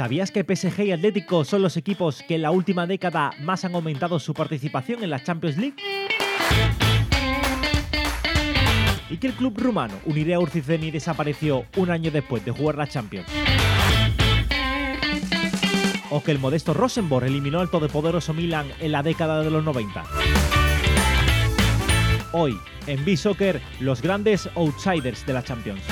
¿Sabías que PSG y Atlético son los equipos que en la última década más han aumentado su participación en la Champions League? ¿Y que el club rumano Unirea Urciceni desapareció un año después de jugar la Champions? ¿O que el modesto Rosenborg eliminó al todopoderoso Milan en la década de los 90? Hoy, en B-Soccer, los grandes outsiders de la Champions.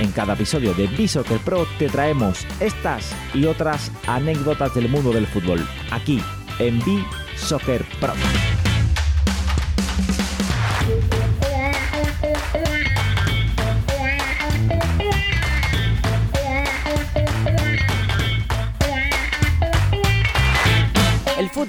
En cada episodio de B-Soccer Pro te traemos estas y otras anécdotas del mundo del fútbol, aquí en B-Soccer Pro.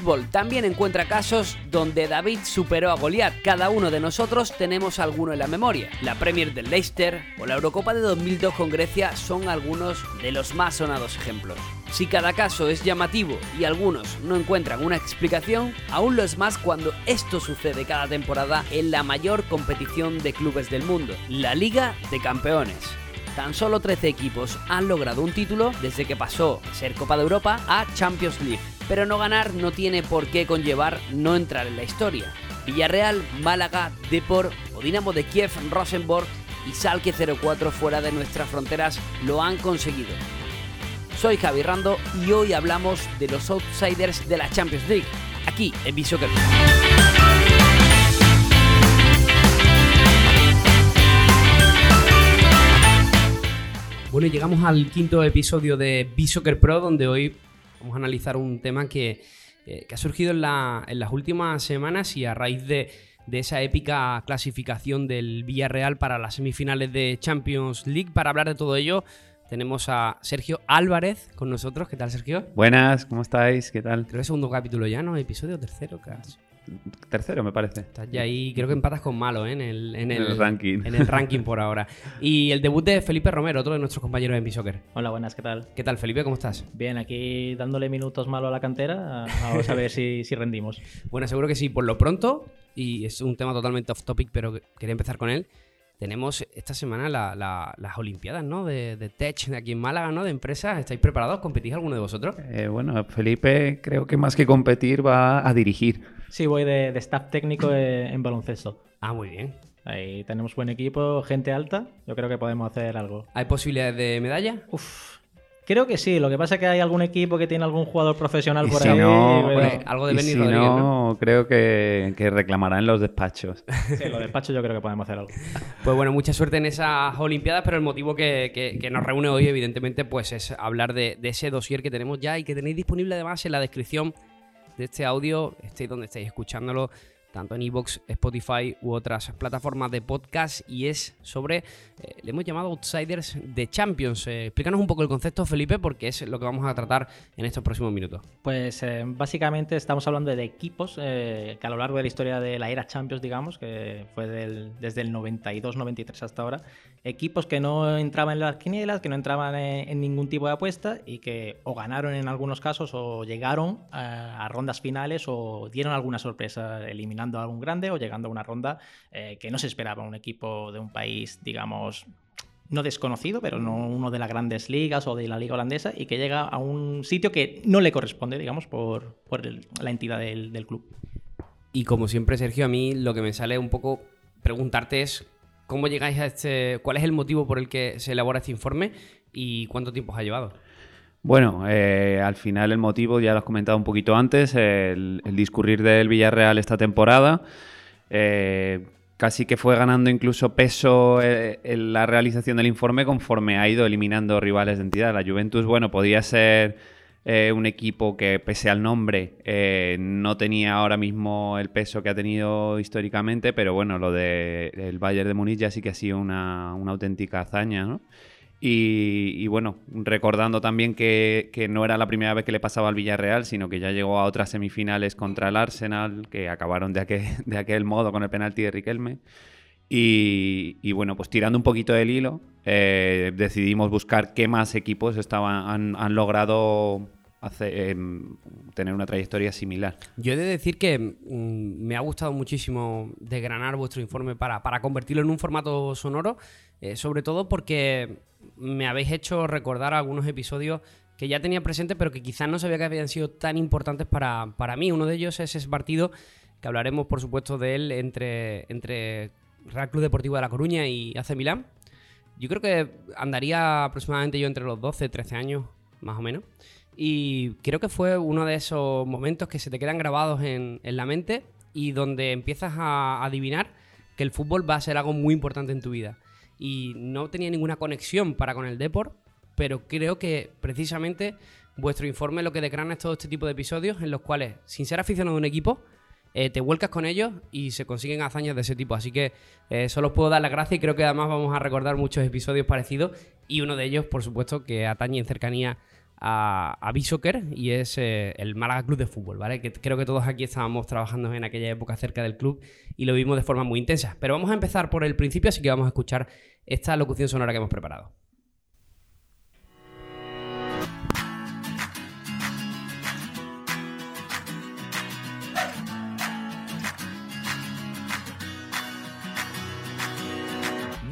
Fútbol también encuentra casos donde David superó a Goliat. Cada uno de nosotros tenemos alguno en la memoria. La Premier del Leicester o la Eurocopa de 2002 con Grecia son algunos de los más sonados ejemplos. Si cada caso es llamativo y algunos no encuentran una explicación, aún lo es más cuando esto sucede cada temporada en la mayor competición de clubes del mundo, la Liga de Campeones. Tan solo 13 equipos han logrado un título desde que pasó de ser Copa de Europa a Champions League. Pero no ganar no tiene por qué conllevar no entrar en la historia. Villarreal, Málaga, Depor o Dinamo de Kiev, Rosenborg y Salke 04 fuera de nuestras fronteras lo han conseguido. Soy Javi Rando y hoy hablamos de los outsiders de la Champions League, aquí en Bisoccer. Llegamos al quinto episodio de B-Soccer Pro, donde hoy vamos a analizar un tema que, eh, que ha surgido en, la- en las últimas semanas y a raíz de, de esa épica clasificación del Villarreal para las semifinales de Champions League. Para hablar de todo ello, tenemos a Sergio Álvarez con nosotros. ¿Qué tal, Sergio? Buenas, ¿cómo estáis? ¿Qué tal? Creo que es segundo capítulo ya, ¿no? Episodio tercero, casi. Tercero, me parece. Estás ya ahí, creo que empatas con Malo ¿eh? en, el, en, En el ranking. En el ranking por ahora. Y el debut de Felipe Romero, otro de nuestros compañeros en Bisoccer. Hola, buenas, ¿qué tal? ¿Qué tal, Felipe? ¿Cómo estás? Bien, aquí dándole minutos malo a la cantera. Vamos a ver si, si rendimos. Bueno, seguro que sí, por lo pronto, y es un tema totalmente off topic, pero que- quería empezar con él. Tenemos esta semana la- la- las Olimpiadas, ¿no? De, de Tech, de aquí en Málaga, ¿no? De empresas. ¿Estáis preparados? ¿Competís alguno de vosotros? Eh, bueno, Felipe creo que más que competir va a dirigir. Sí, voy de, de staff técnico en baloncesto. Ah, muy bien. Ahí tenemos buen equipo, gente alta. Yo creo que podemos hacer algo. ¿Hay posibilidades de medalla? Uf, creo que sí. Lo que pasa es que hay algún equipo que tiene algún jugador profesional por si ahí. no, pero- algo de Benny si Rodríguez, no, ¿no? creo que, que reclamará en los despachos. Sí, lo despacho yo creo que podemos hacer algo. Pues bueno, mucha suerte en esas Olimpiadas, pero el motivo que, que- que nos reúne hoy, evidentemente, pues es hablar de, de ese dossier que tenemos ya y que tenéis disponible además en la descripción de este audio, estéis donde estéis escuchándolo, tanto en iVoox, Spotify u otras plataformas de podcast, y es sobre, eh, le hemos llamado Outsiders de Champions. Eh, explícanos un poco el concepto, Felipe, porque es lo que vamos a tratar en estos próximos minutos. Pues eh, básicamente estamos hablando de equipos eh, que a lo largo de la historia de la era Champions, digamos, que fue desde el 92-93 hasta ahora, equipos que no entraban en las quinielas, que no entraban en, en ningún tipo de apuesta y que o ganaron en algunos casos o llegaron a, rondas finales o dieron alguna sorpresa eliminando a algún grande o llegando a una ronda eh, que no se esperaba un equipo de un país, digamos, no desconocido, pero no uno de las grandes ligas o de la liga holandesa, y que llega a un sitio que no le corresponde, digamos, por, por el- la entidad del, del club. Y como siempre, Sergio, a mí lo que me sale un poco preguntarte es cómo llegáis a este, cuál es el motivo por el que se elabora este informe y cuánto tiempo os ha llevado. Bueno, eh, al final el motivo ya lo has comentado un poquito antes, el, discurrir del Villarreal esta temporada. eh, casi que fue ganando incluso peso eh, en la realización del informe conforme ha ido eliminando rivales de entidad. La Juventus, bueno, podía ser eh, un equipo que pese al nombre no tenía ahora mismo el peso que ha tenido históricamente, pero bueno, lo del el Bayern de Múnich ya sí que ha sido una, una auténtica hazaña, ¿no? Y, bueno, recordando también que, no era la primera vez que le pasaba al Villarreal, sino que ya llegó a otras semifinales contra el Arsenal, que acabaron de aquel, modo con el penalti de Riquelme. Y, bueno, pues tirando un poquito del hilo, eh, decidimos buscar qué más equipos estaban, han logrado em, tener una trayectoria similar. Yo he de decir que mm, me ha gustado muchísimo desgranar vuestro informe para, convertirlo en un formato sonoro, eh, sobre todo porque me habéis hecho recordar algunos episodios que ya tenía presentes, pero que quizás no sabía que habían sido tan importantes para, para mí. Uno de ellos es ese partido, que hablaremos por supuesto de él, entre, entre Real Club Deportivo de La Coruña y AC Milán. Yo creo que andaría aproximadamente yo entre los 12, 13 años, más o menos. Y creo que fue uno de esos momentos que se te quedan grabados en, la mente y donde empiezas a adivinar que el fútbol va a ser algo muy importante en tu vida. Y no tenía ninguna conexión para con el deporte, pero creo que precisamente vuestro informe lo que decrana es todo este tipo de episodios en los cuales, sin ser aficionado a un equipo, eh, te vuelcas con ellos y se consiguen hazañas de ese tipo. Así que eh, solo os puedo dar las gracias y creo que además vamos a recordar muchos episodios parecidos y uno de ellos, por supuesto, que atañe en cercanía a, a y es eh, el Málaga Club de Fútbol, ¿vale? Que creo que todos aquí estábamos trabajando en aquella época cerca del club y lo vimos de forma muy intensa. Pero vamos a empezar por el principio, así que vamos a escuchar esta locución sonora que hemos preparado.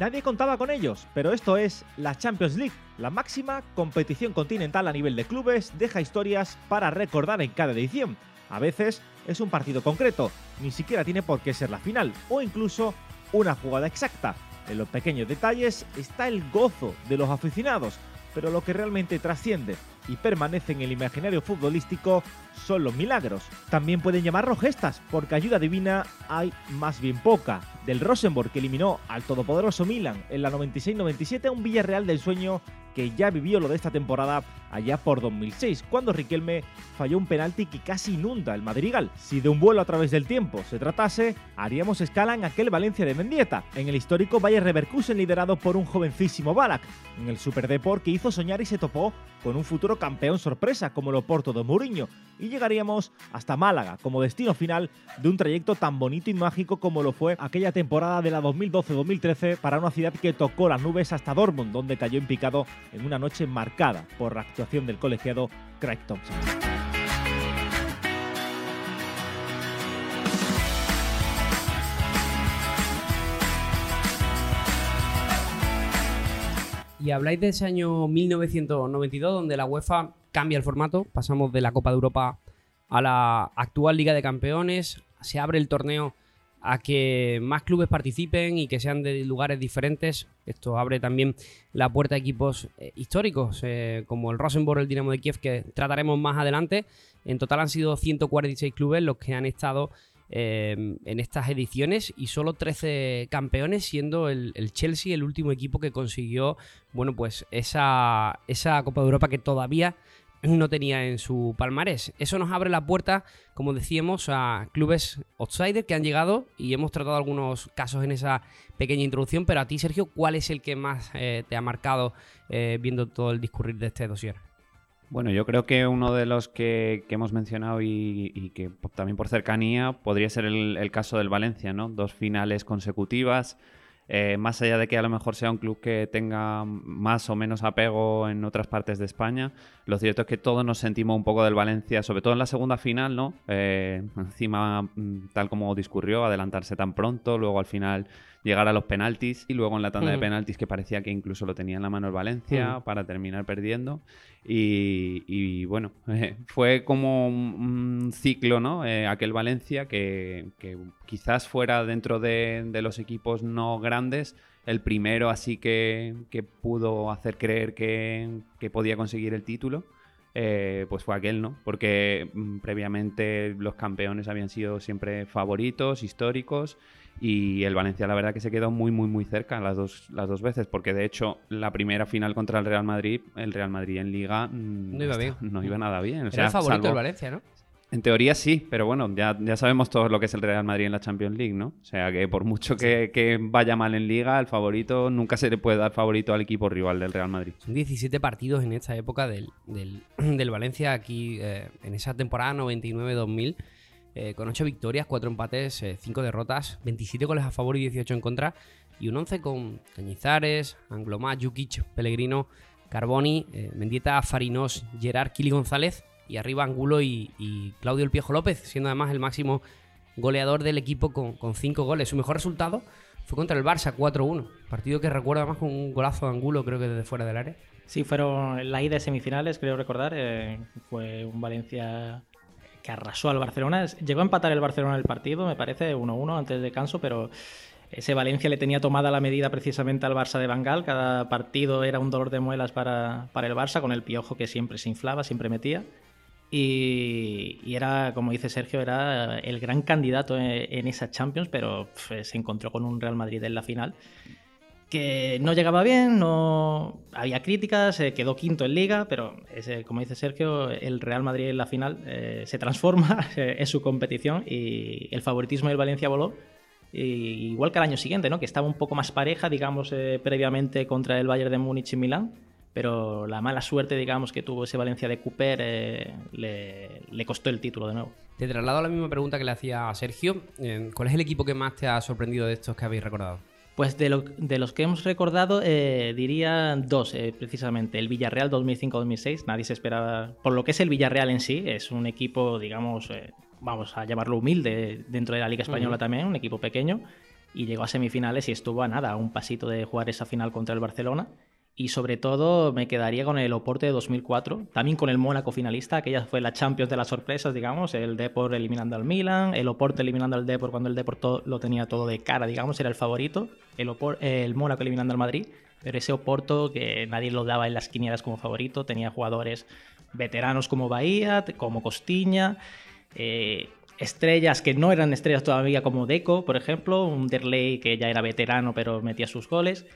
Nadie contaba con ellos, pero esto es la Champions League, la máxima competición continental a nivel de clubes, deja historias para recordar en cada edición. A veces es un partido concreto, ni siquiera tiene por qué ser la final, o incluso una jugada exacta. En los pequeños detalles está el gozo de los aficionados, pero lo que realmente trasciende y permanece en el imaginario futbolístico son los milagros. También pueden llamarlo gestas, porque ayuda divina hay más bien poca. Del Rosenborg que eliminó al todopoderoso Milan en la 96-97 a un Villarreal del sueño que ya vivió lo de esta temporada allá por 2006, cuando Riquelme falló un penalti que casi inunda el Madrigal. Si de un vuelo a través del tiempo se tratase, haríamos escala en aquel Valencia de Mendieta, en el histórico Bayer Leverkusen liderado por un jovencísimo Balak, en el Superdeport que hizo soñar y se topó con un futuro campeón sorpresa como el Oporto de Mourinho, y llegaríamos hasta Málaga como destino final de un trayecto tan bonito y mágico como lo fue aquella temporada de la 2012-2013 para una ciudad que tocó las nubes hasta Dortmund, donde cayó en picado en una noche marcada por la actuación del colegiado Craig Thompson. Y habláis de ese año 1992, donde la UEFA cambia el formato, pasamos de la Copa de Europa a la actual Liga de Campeones, se abre el torneo a que más clubes participen y que sean de lugares diferentes. Esto abre también la puerta a equipos eh, históricos, eh, como el Rosenborg, el Dinamo de Kiev, que trataremos más adelante. En total han sido 146 clubes los que han estado eh, en estas ediciones y solo 13 campeones, siendo el, el, Chelsea el último equipo que consiguió, bueno, pues esa, esa Copa de Europa que todavía no tenía en su palmarés. Eso nos abre la puerta, como decíamos, a clubes outsider que han llegado y hemos tratado algunos casos en esa pequeña introducción, pero a ti, Sergio, ¿cuál es el que más eh, te ha marcado eh, viendo todo el discurrir de este dossier? Bueno, yo creo que uno de los que, hemos mencionado y, que también por cercanía podría ser el, caso del Valencia, ¿no? Dos finales consecutivas eh, más allá de que a lo mejor sea un club que tenga más o menos apego en otras partes de España, lo cierto es que todos nos sentimos un poco del Valencia, sobre todo en la segunda final, ¿no? Eh, encima, mm, tal como discurrió, adelantarse tan pronto, luego al final llegar a los penaltis y luego en la tanda de penaltis que parecía que incluso lo tenía en la mano el Valencia para terminar perdiendo. Y, bueno, fue como un, ciclo, ¿no? Eh, aquel Valencia que, quizás fuera dentro de, los equipos no grandes el primero así que, pudo hacer creer que, podía conseguir el título. Eh, pues fue aquel, ¿no? Porque mm, previamente los campeones habían sido siempre favoritos, históricos, y el Valencia, la verdad, que se quedó muy, muy, muy cerca las dos, las dos veces, porque de hecho, la primera final contra el Real Madrid, el Real Madrid en Liga mm, no iba, bien. No iba nada bien. Era el favorito el Valencia, ¿no? En teoría sí, pero bueno, ya, ya sabemos todo lo que es el Real Madrid en la Champions League, ¿no? O sea que por mucho que, vaya mal en Liga, el favorito nunca se le puede dar favorito al equipo rival del Real Madrid. Son 17 partidos en esta época del, del, Valencia aquí, eh, en esa temporada 99-2000. Eh, con 8 victorias, 4 empates, 5 eh, derrotas, 27 goles a favor y 18 en contra, y un 11 con Cañizares, Anglomá, Jukic, Pellegrino, Carboni, eh, Mendieta, Farinos, Gerard, Kili González y arriba Angulo y, Claudio El Piejo López, siendo además el máximo goleador del equipo con, con cinco goles. Su mejor resultado fue contra el Barça 4-1, partido que recuerda más con un golazo de Angulo, creo que desde fuera del área. Sí, fueron la ida de semifinales, creo recordar. Fue un Valencia que arrasó al Barcelona. Llegó a empatar el Barcelona el partido, me parece, 1-1 antes de canso, pero ese Valencia le tenía tomada la medida precisamente al Barça de Bangal. Cada partido era un dolor de muelas para, para el Barça, con el piojo que siempre se inflaba, siempre metía. Y, era, como dice Sergio, era el gran candidato en, esa Champions, pero se encontró con un Real Madrid en la final que no llegaba bien, no había críticas, quedó quinto en liga, pero como dice Sergio, el Real Madrid en la final eh, se transforma en su competición y el favoritismo del Valencia voló. igual que al año siguiente, ¿no? que estaba un poco más pareja, digamos, eh, previamente contra el Bayern de Múnich y Milán, pero la mala suerte, digamos, que tuvo ese Valencia de Cooper eh, le, le, costó el título de nuevo. Te traslado la misma pregunta que le hacía a Sergio. ¿Cuál es el equipo que más te ha sorprendido de estos que habéis recordado? Pues de, los que hemos recordado, eh, diría dos, eh, precisamente. El Villarreal 2005-2006, nadie se esperaba. Por lo que es el Villarreal en sí, es un equipo, digamos, eh, vamos a llamarlo humilde dentro de la Liga Española también, un equipo pequeño. Y llegó a semifinales y estuvo a nada, a un pasito de jugar esa final contra el Barcelona. Y sobre todo me quedaría con el Oporto de 2004, también con el Mónaco finalista, aquella fue la Champions de las sorpresas, digamos, el Depor eliminando al Milan, el Oporto eliminando al Depor cuando el Depor lo tenía todo de cara, digamos, era el favorito, el, el Mónaco eliminando al Madrid, pero ese Oporto que nadie lo daba en las quinielas como favorito, tenía jugadores veteranos como Bahía, como Costiña, eh, estrellas que no eran estrellas todavía como Deco, por ejemplo, un Derley que ya era veterano pero metía sus goles,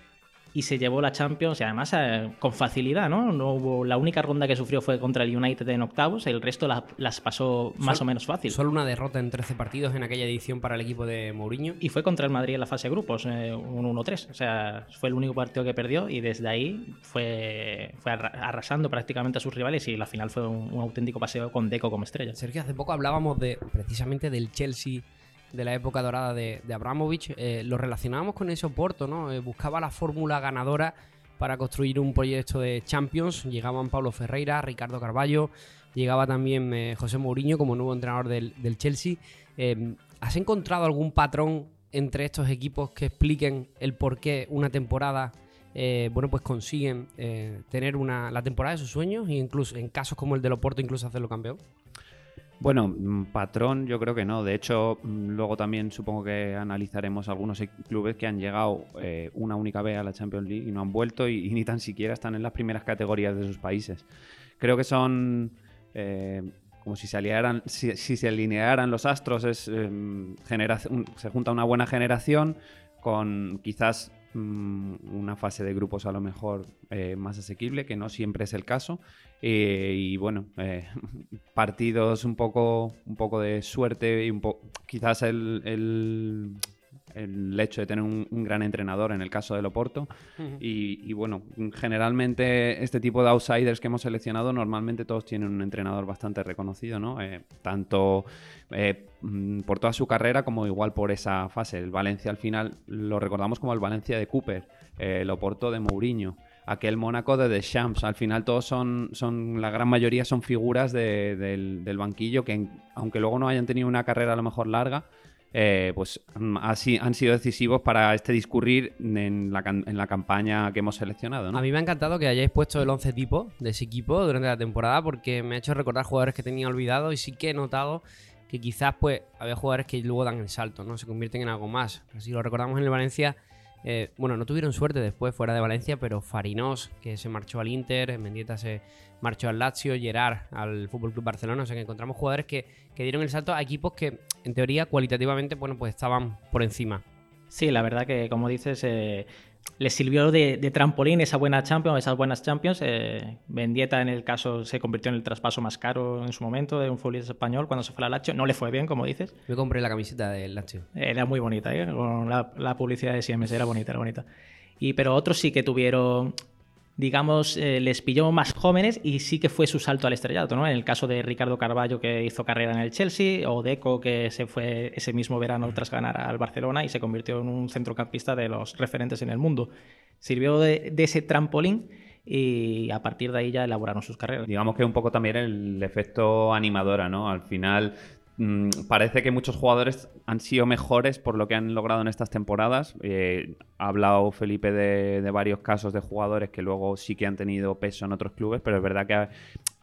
y se llevó la Champions y además eh, con facilidad, ¿no? no hubo, la única ronda que sufrió fue contra el United en octavos, el resto las pasó más o menos fácil. Solo una derrota en 13 partidos en aquella edición para el equipo de Mourinho. Y fue contra el Madrid en la fase de grupos, eh, un 1-3, o sea, fue el único partido que perdió y desde ahí fue, fue arrasando prácticamente a sus rivales y la final fue un, un auténtico paseo con Deco como estrella. Sergio, hace poco hablábamos de precisamente del Chelsea de la época dorada de, Abramovich, eh, lo relacionábamos con ese Oporto, ¿no? Eh, buscaba la fórmula ganadora para construir un proyecto de Champions. Llegaban Pablo Ferreira, Ricardo Carballo, llegaba también eh, José Mourinho como nuevo entrenador del, Chelsea. ¿Has encontrado algún patrón entre estos equipos que expliquen el por qué una temporada bueno, pues consiguen tener una, la temporada de sus sueños e incluso en casos como el del Oporto incluso hacerlo campeón? Bueno, mm, patrón yo creo que no. De hecho, mm, luego también supongo que analizaremos algunos e-, clubes que han llegado eh, una única vez a la Champions League y no han vuelto y, ni tan siquiera están en las primeras categorías de sus países. Creo que son eh, como si se, alinearan, si, se alinearan los astros, es, em, se junta una buena generación con quizás Mm, una fase de grupos a lo mejor eh, más asequible, que no siempre es el caso. Eh, y bueno, eh, partidos un poco, un poco de suerte y un quizás el, el hecho de tener un, gran entrenador en el caso del Oporto. y, bueno, generalmente este tipo de outsiders que hemos seleccionado, normalmente todos tienen un entrenador bastante reconocido, ¿no? Eh, tanto eh, mm, por toda su carrera como igual por esa fase. El Valencia al final lo recordamos como el Valencia de Cooper, eh, el Oporto de Mourinho aquel Mónaco de Deschamps. Al final todos son, son la gran mayoría son figuras del, banquillo que aunque luego no hayan tenido una carrera a lo mejor larga, eh, pues así han sido decisivos para este discurrir en la, en la campaña que hemos seleccionado. A mí me ha encantado que hayáis puesto el 11 tipo de ese equipo durante la temporada porque me ha hecho recordar jugadores que tenía olvidado y sí que he notado que quizás pues había jugadores que luego dan el salto, ¿no? Se convierten en algo más. Si lo recordamos en el Valencia, eh, bueno, no tuvieron suerte después fuera de Valencia, pero Farinos, que se marchó al Inter, Mendieta se marchó al Lazio, Gerard al Fútbol Club Barcelona. O sea que encontramos jugadores que, dieron el salto a equipos que, en teoría, cualitativamente, bueno, pues estaban por encima. Sí, la verdad que, como dices, eh, les sirvió de, trampolín esa buena Champions, esas buenas Champions. Eh, en el caso, se convirtió en el traspaso más caro en su momento de un futbolista español cuando se fue al Lazio. No le fue bien, como dices. Me compré la camiseta del Lazio. Era muy bonita, ¿eh? con la, publicidad de Siemens, era bonita, era bonita. Y, pero otros sí que tuvieron digamos, eh, les pilló más jóvenes y sí que fue su salto al estrellato, ¿no? En el caso de Ricardo Carballo, que hizo carrera en el Chelsea, o Deco, que se fue ese mismo verano tras ganar al Barcelona y se convirtió en un centrocampista de los referentes en el mundo. Sirvió de, ese trampolín y a partir de ahí ya elaboraron sus carreras. Digamos que un poco también el efecto animadora, ¿no? Al final Mm, parece que muchos jugadores han sido mejores por lo que han logrado en estas temporadas. Eh, ha hablado Felipe de, varios casos de jugadores que luego sí que han tenido peso en otros clubes, pero es verdad que ha,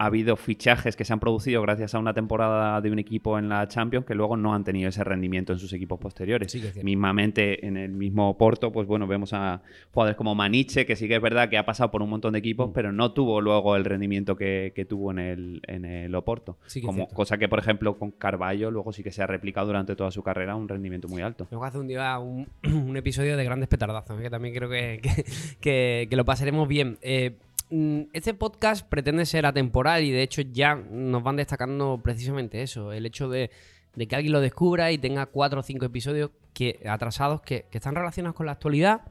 habido fichajes que se han producido gracias a una temporada de un equipo en la Champions que luego no han tenido ese rendimiento en sus equipos posteriores. Mismamente en el mismo Porto, pues bueno, vemos a jugadores como Maniche, que sí que es verdad que ha pasado por un montón de equipos, mm. pero no tuvo luego el rendimiento que, tuvo en el, en el Oporto. como, cosa que, por ejemplo, con Carballo luego sí que se ha replicado durante toda su carrera un rendimiento muy alto. Luego hace un día un, episodio de grandes petardazos, ¿eh? que también creo que, que, lo pasaremos bien. Eh, este podcast pretende ser atemporal y de hecho ya nos van destacando precisamente eso, el hecho de, que alguien lo descubra y tenga cuatro o cinco episodios que, atrasados que, están relacionados con la actualidad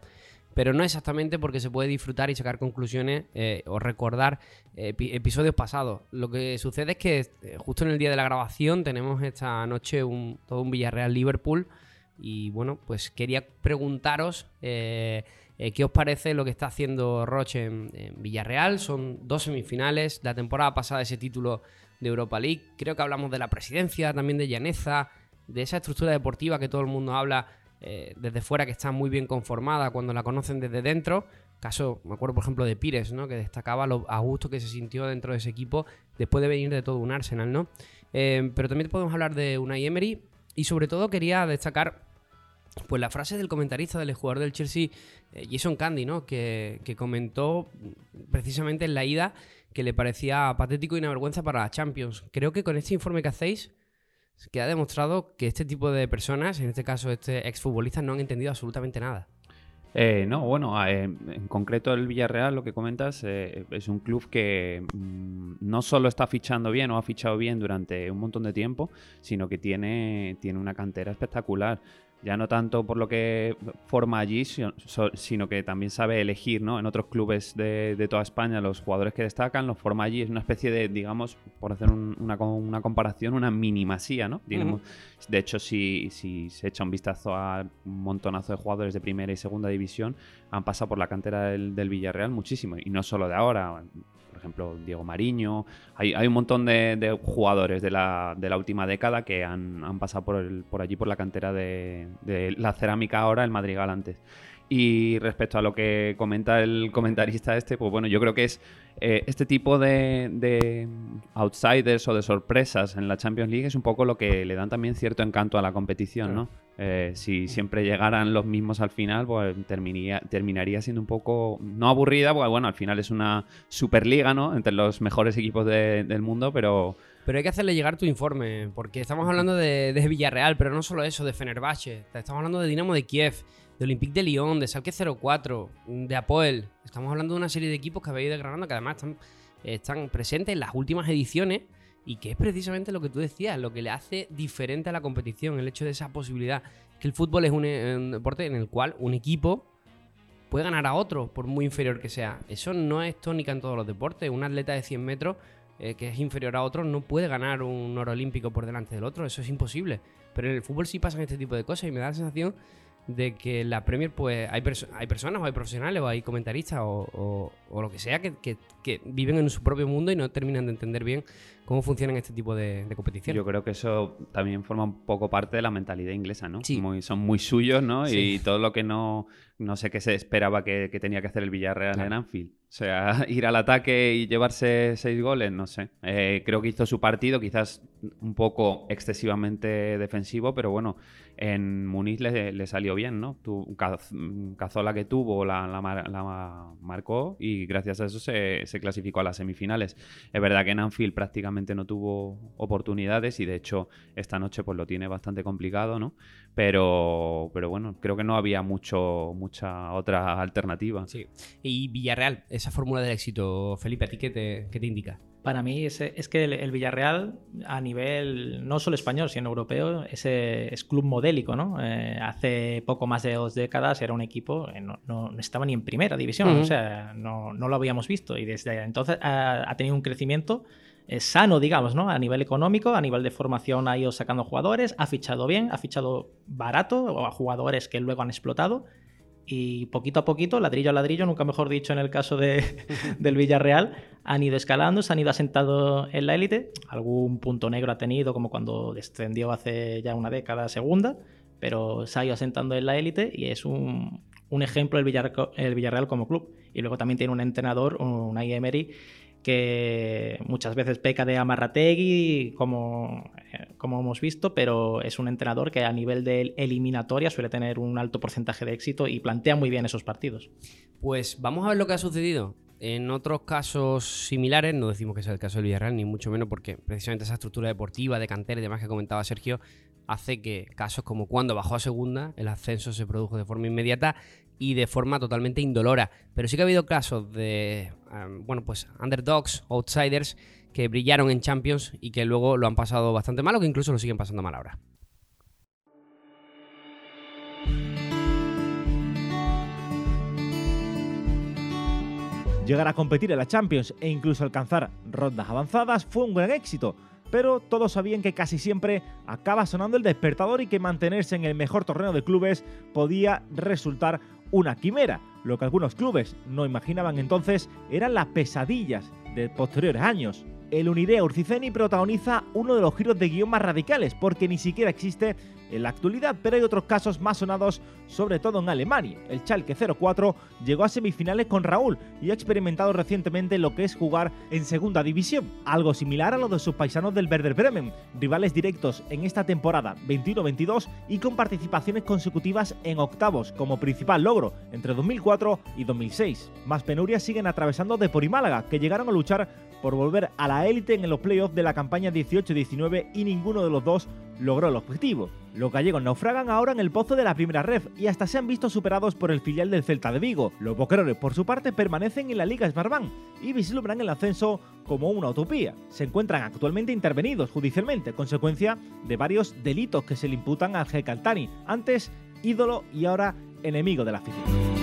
pero no exactamente porque se puede disfrutar y sacar conclusiones eh, o recordar episodios pasados. Lo que sucede es que justo en el día de la grabación tenemos esta noche un, todo un Villarreal Liverpool y bueno, pues quería preguntaros eh, eh, qué os parece lo que está haciendo Roche en, Villarreal. Son dos semifinales. La temporada pasada ese título de Europa League. Creo que hablamos de la presidencia, también de Llaneza, de esa estructura deportiva que todo el mundo habla eh, desde fuera, que está muy bien conformada cuando la conocen desde dentro. Caso, me acuerdo por ejemplo de Pires, ¿no? que destacaba lo a gusto que se sintió dentro de ese equipo después de venir de todo un Arsenal. ¿no? pero también podemos hablar de Unai Emery y sobre todo quería destacar pues la frase del comentarista del jugador del Chelsea, eh, Jason Candy, ¿no? Que, comentó precisamente en la ida que le parecía patético y una vergüenza para la Champions. Creo que con este informe que hacéis queda demostrado que este tipo de personas, en este caso este exfutbolista, no han entendido absolutamente nada. Eh, no, bueno, eh, en concreto el Villarreal, lo que comentas, es un club que mm, no solo está fichando bien o ha fichado bien durante un montón de tiempo, sino que tiene, tiene una cantera espectacular ya no tanto por lo que forma allí, sino que también sabe elegir, ¿no? En otros clubes de, toda España, los jugadores que destacan, los forma allí. Es una especie de, digamos, por hacer una, una, comparación, una minimasía, ¿no? Digamos, De hecho, si, se echa un vistazo a un montonazo de jugadores de primera y segunda división, han pasado por la cantera del, Villarreal muchísimo. Y no solo de ahora ejemplo, Diego Mariño. Hay, un montón de, jugadores de la, última década que han, pasado por, allí, por la cantera de, la cerámica ahora, el Madrigal antes. Y respecto a lo que comenta el comentarista este, pues bueno, yo creo que es eh, este tipo de, outsiders o de sorpresas en la Champions League es un poco lo que le dan también cierto encanto a la competición, ¿no? Eh, si siempre llegaran los mismos al final, pues terminaría, terminaría siendo un poco, no aburrida, porque bueno, al final es una superliga, ¿no? Entre los mejores equipos del mundo, pero... Pero hay que hacerle llegar tu informe, porque estamos hablando de, Villarreal, pero no solo eso, de Fenerbahce, estamos hablando de Dinamo de Kiev, de Olympique de Lyon, de Salque 04, de Apoel. Estamos hablando de una serie de equipos que habéis ido Granada, que además están, están presentes en las últimas ediciones y que es precisamente lo que tú decías, lo que le hace diferente a la competición, el hecho de esa posibilidad. Que el fútbol es un, deporte en el cual un equipo puede ganar a otro, por muy inferior que sea. Eso no es tónica en todos los deportes. Un atleta de 100 metros eh, que es inferior a otro no puede ganar un oro olímpico por delante del otro. Eso es imposible. Pero en el fútbol sí pasan este tipo de cosas y me da la sensación de que la Premier, pues hay, hay personas o hay profesionales o hay comentaristas o, lo que sea que, que, viven en su propio mundo y no terminan de entender bien cómo funcionan este tipo de, competiciones. Yo creo que eso también forma un poco parte de la mentalidad inglesa, ¿no? son muy suyos, ¿no? Y todo lo que no, no sé qué se esperaba que, tenía que hacer el Villarreal en Anfield. O sea, ir al ataque y llevarse seis goles, no sé. Eh, creo que hizo su partido, quizás un poco excesivamente defensivo, pero bueno, en Muniz le, salió bien, ¿no? Tu, Cazola que tuvo la, la, marcó y gracias a eso se, clasificó a las semifinales. Es verdad que en Anfield prácticamente no tuvo oportunidades y de hecho esta noche pues lo tiene bastante complicado, ¿no? Pero, pero bueno, creo que no había mucho, mucha otra alternativa. Sí. Y Villarreal, esa fórmula del éxito, Felipe, ¿a ti qué te indica? Para mí es, es que el, Villarreal, a nivel no solo español, sino europeo, ese es club modélico. ¿no? Eh, hace poco más de dos décadas era un equipo, eh, no, no, estaba ni en primera división, o sea, no, no, lo habíamos visto. Y desde entonces ha, tenido un crecimiento eh, sano, digamos, ¿no? a nivel económico, a nivel de formación ha ido sacando jugadores, ha fichado bien, ha fichado barato o a jugadores que luego han explotado y poquito a poquito, ladrillo a ladrillo, nunca mejor dicho en el caso de, del Villarreal, han ido escalando, se han ido asentando en la élite. Algún punto negro ha tenido, como cuando descendió hace ya una década segunda, pero se ha ido asentando en la élite y es un, un ejemplo el Villarreal, el Villarreal como club. Y luego también tiene un entrenador, un Emery, que muchas veces peca de amarrategui, como, eh, como hemos visto, pero es un entrenador que a nivel de eliminatoria suele tener un alto porcentaje de éxito y plantea muy bien esos partidos. Pues vamos a ver lo que ha sucedido. En otros casos similares, no decimos que sea el caso del Villarreal, ni mucho menos porque precisamente esa estructura deportiva de cantera y demás que comentaba Sergio hace que casos como cuando bajó a segunda, el ascenso se produjo de forma inmediata y de forma totalmente indolora. Pero sí que ha habido casos de, em, bueno, pues underdogs, outsiders, que brillaron en Champions y que luego lo han pasado bastante mal o que incluso lo siguen pasando mal ahora. Llegar a competir en la Champions e incluso alcanzar rondas avanzadas fue un gran éxito, pero todos sabían que casi siempre acaba sonando el despertador y que mantenerse en el mejor torneo de clubes podía resultar una quimera. Lo que algunos clubes no imaginaban entonces eran las pesadillas de posteriores años. El Unidea Urciceni protagoniza uno de los giros de guion más radicales porque ni siquiera existe en la actualidad, pero hay otros casos más sonados, sobre todo en Alemania. El Schalke 04 llegó a semifinales con Raúl y ha experimentado recientemente lo que es jugar en segunda división, algo similar a lo de sus paisanos del Werder Bremen, rivales directos en esta temporada 21-22 y con participaciones consecutivas en octavos como principal logro entre 2004 y 2006. Más penurias siguen atravesando Depor y Málaga, que llegaron a luchar por volver a la élite en los playoffs de la campaña 18-19 y ninguno de los dos logró el objetivo. Los gallegos naufragan ahora en el pozo de la primera red y hasta se han visto superados por el filial del Celta de Vigo. Los boquerones, por su parte, permanecen en la Liga Smartbank y vislumbran el ascenso como una utopía. Se encuentran actualmente intervenidos judicialmente, consecuencia de varios delitos que se le imputan al G. Caltani, antes ídolo y ahora enemigo de la afición.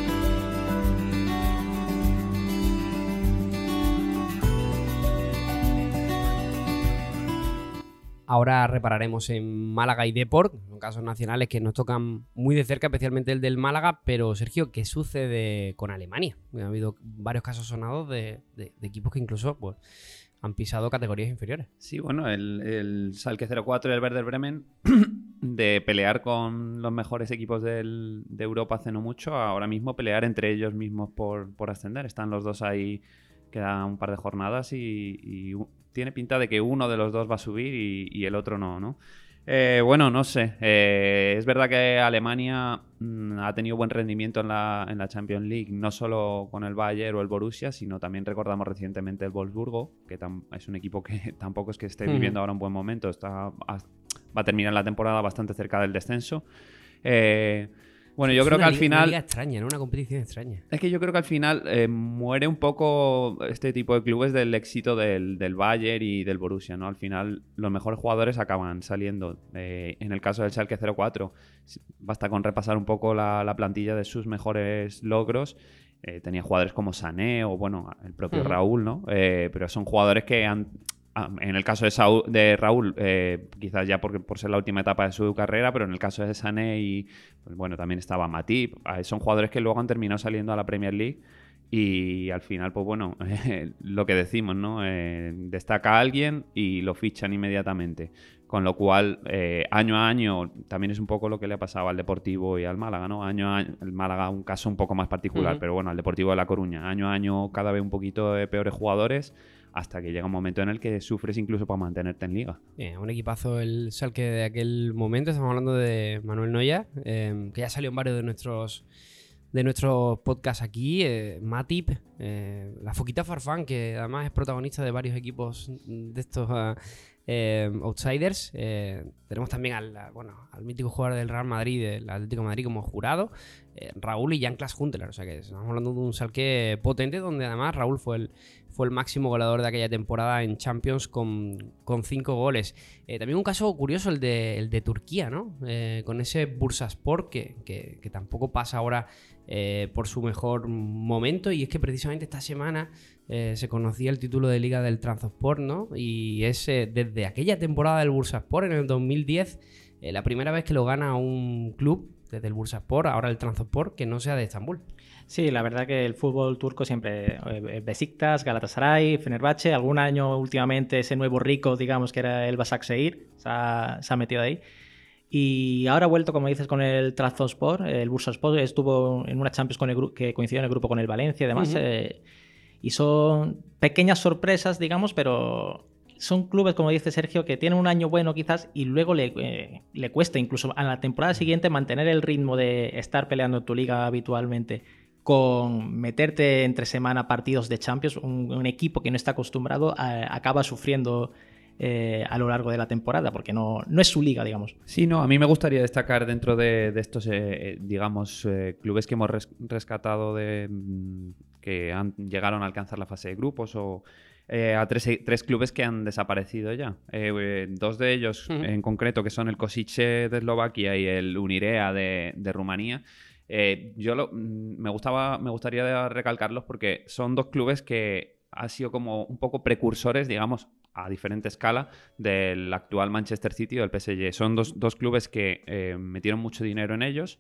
Ahora repararemos en Málaga y Deport, en casos nacionales que nos tocan muy de cerca, especialmente el del Málaga. Pero Sergio, ¿qué sucede con Alemania? Ha habido varios casos sonados de, equipos que incluso pues, han pisado categorías inferiores. Sí, bueno, el, el Salke 04 y el Werder Bremen de pelear con los mejores equipos de Europa hace no mucho, ahora mismo pelear entre ellos mismos por, ascender. Están los dos ahí, quedan un par de jornadas y tiene pinta de que uno de los dos va a subir y, el otro no, ¿no? Eh, bueno, no sé. Eh, es verdad que Alemania mm, ha tenido buen rendimiento en la, en la, Champions League, no solo con el Bayern o el Borussia, sino también recordamos recientemente el Wolfsburgo, que es un equipo que tampoco es que esté viviendo ahora un buen momento, está, va a terminar la temporada bastante cerca del descenso. Eh, bueno, yo creo que al final. Una liga extraña, ¿no? Una competición extraña. Es que yo creo que al final eh, muere un poco este tipo de clubes del éxito del, del, Bayern y del Borussia, ¿no? Al final, los mejores jugadores acaban saliendo. Eh, en el caso del Schalke 04, basta con repasar un poco la, plantilla de sus mejores logros. Eh, tenía jugadores como Sané o, bueno, el propio Raúl, ¿no? pero son jugadores que han en el caso de, de Raúl, eh, quizás ya por, por ser la última etapa de su carrera, pero en el caso de Sané y, pues bueno, también estaba Matip, ah, son jugadores que luego han terminado saliendo a la Premier League y al final, pues bueno, lo que decimos, ¿no? Eh, destaca a alguien y lo fichan inmediatamente. Con lo cual, eh, año a año, también es un poco lo que le ha pasado al Deportivo y al Málaga, ¿no? Año a año, el Málaga un caso un poco más particular, pero bueno, al Deportivo de La Coruña, año a año cada vez un poquito de peores jugadores hasta que llega un momento en el que sufres incluso para mantenerte en liga. un equipazo el Salque de aquel momento, estamos hablando de Manuel Noya, em, que ya salió en varios de nuestros de nuestros podcasts aquí, eh, Matip, eh, la Foquita Farfán, que además es protagonista de varios equipos de estos ah, em, outsiders. Eh, tenemos también al, bueno, al mítico jugador del Real Madrid, del Atlético Madrid como jurado, Raúl y Jan Klaas Huntelaar. O sea que estamos hablando de un salque potente donde además Raúl fue el, fue el máximo goleador de aquella temporada en Champions con, cinco goles. Eh, también un caso curioso el de, el de Turquía, ¿no? Eh, con ese Bursaspor que, que, tampoco pasa ahora eh, por su mejor momento y es que precisamente esta semana se conocía el título de Liga del Transport, ¿no? Y es desde aquella temporada del Bursaspor en el 2010 la primera vez que lo gana un club desde el Bursaspor, ahora el Transport, que no sea de Estambul. Sí, la verdad que el fútbol turco siempre, eh, Besiktas, Galatasaray, Fenerbahce, algún año últimamente ese nuevo rico, digamos que era el Basaksehir, se ha, se ha metido ahí. Y ahora ha vuelto, como dices, con el Trabzonspor. El Bursaspor estuvo en una Champions con el que coincidió en el grupo con el Valencia y demás. Eh, y son pequeñas sorpresas, digamos, pero son clubes, como dice Sergio, que tienen un año bueno quizás y luego le, eh, le cuesta incluso a la temporada siguiente mantener el ritmo de estar peleando en tu liga habitualmente con meterte entre semana partidos de Champions, un, equipo que no está acostumbrado acaba sufriendo eh, a lo largo de la temporada, porque no, no es su liga, digamos. Sí, no, a mí me gustaría destacar dentro de, estos, eh, digamos, clubes que hemos rescatado de mm, que han, llegaron a alcanzar la fase de grupos o eh, a tres, clubes que han desaparecido ya. Eh, eh, dos de ellos en concreto, que son el Kosice de Eslovaquia y el Unirea de, Rumanía. yo mm, me, gustaba, me gustaría recalcarlos porque son dos clubes que han sido como un poco precursores, digamos, a diferente escala del actual Manchester City o del PSG. Son dos, dos clubes que metieron mucho dinero en ellos.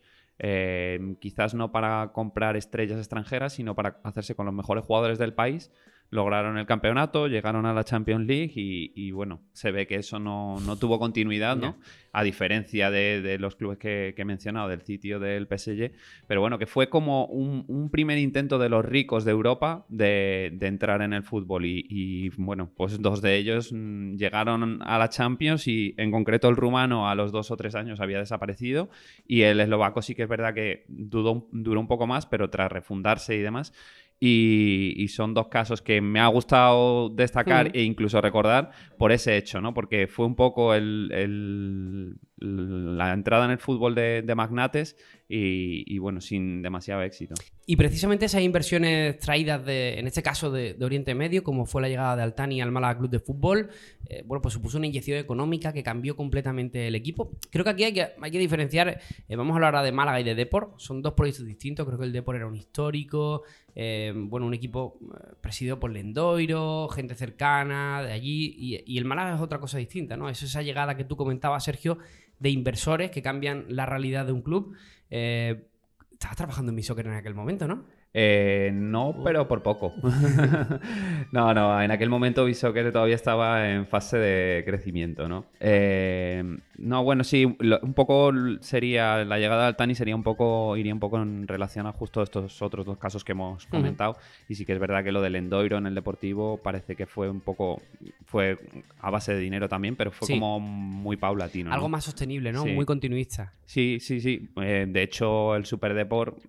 quizás no para comprar estrellas extranjeras, sino para hacerse con los mejores jugadores del país lograron el campeonato, llegaron a la Champions League y, bueno, se ve que eso no, tuvo continuidad, ¿no? A diferencia de, los clubes que, he mencionado, del sitio del PSG. Pero bueno, que fue como un, primer intento de los ricos de Europa de, entrar en el fútbol. Y, bueno, pues dos de ellos mm, llegaron a la Champions y en concreto el rumano a los dos o tres años había desaparecido y el eslovaco sí que es verdad que duró, duró un poco más, pero tras refundarse y demás. Y, son dos casos que me ha gustado destacar e incluso recordar por ese hecho, ¿no? Porque fue un poco el, la entrada en el fútbol de, magnates y, bueno, sin demasiado éxito. Y precisamente esas inversiones traídas, de, en este caso de, Oriente Medio, como fue la llegada de Altani al Málaga Club de Fútbol, eh, bueno, pues supuso una inyección económica que cambió completamente el equipo. Creo que aquí hay que, hay que diferenciar, eh, vamos a hablar ahora de Málaga y de Depor, son dos proyectos distintos, creo que el Depor era un histórico, eh, bueno, un equipo presidido por Lendoiro, gente cercana de allí, y, el Málaga es otra cosa distinta, ¿no? Es esa llegada que tú comentabas, Sergio, de inversores que cambian la realidad de un club. Eh, estabas trabajando en mi soccer en aquel momento, ¿no? Eh, no, pero por poco. no, no, en aquel momento que todavía estaba en fase de crecimiento, ¿no? Eh, no, bueno, sí, un poco sería, la llegada de Altani sería un poco, iría un poco en relación a justo estos otros dos casos que hemos comentado. Y sí que es verdad que lo del Endoiro en el Deportivo parece que fue un poco, fue a base de dinero también, pero fue como muy paulatino. Algo más sostenible, ¿no? Muy continuista. Sí, sí, sí. de hecho, el Super Deport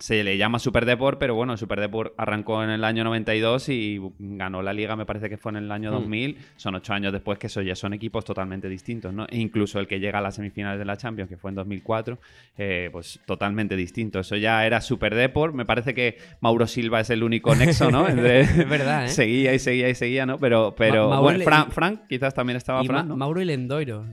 se le llama Super Pero bueno, Super Deport arrancó en el año 92 y ganó la liga, me parece que fue en el año 2000. Mm. Son ocho años después que eso ya son equipos totalmente distintos, ¿no? E incluso el que llega a las semifinales de la Champions, que fue en 2004, eh, pues totalmente distinto. Eso ya era Super Deport. Me parece que Mauro Silva es el único nexo, ¿no? es verdad, ¿eh? Seguía y seguía y seguía, ¿no? Pero, pero bueno, Frank, quizás también estaba Frank, Mauro y Lendoiro.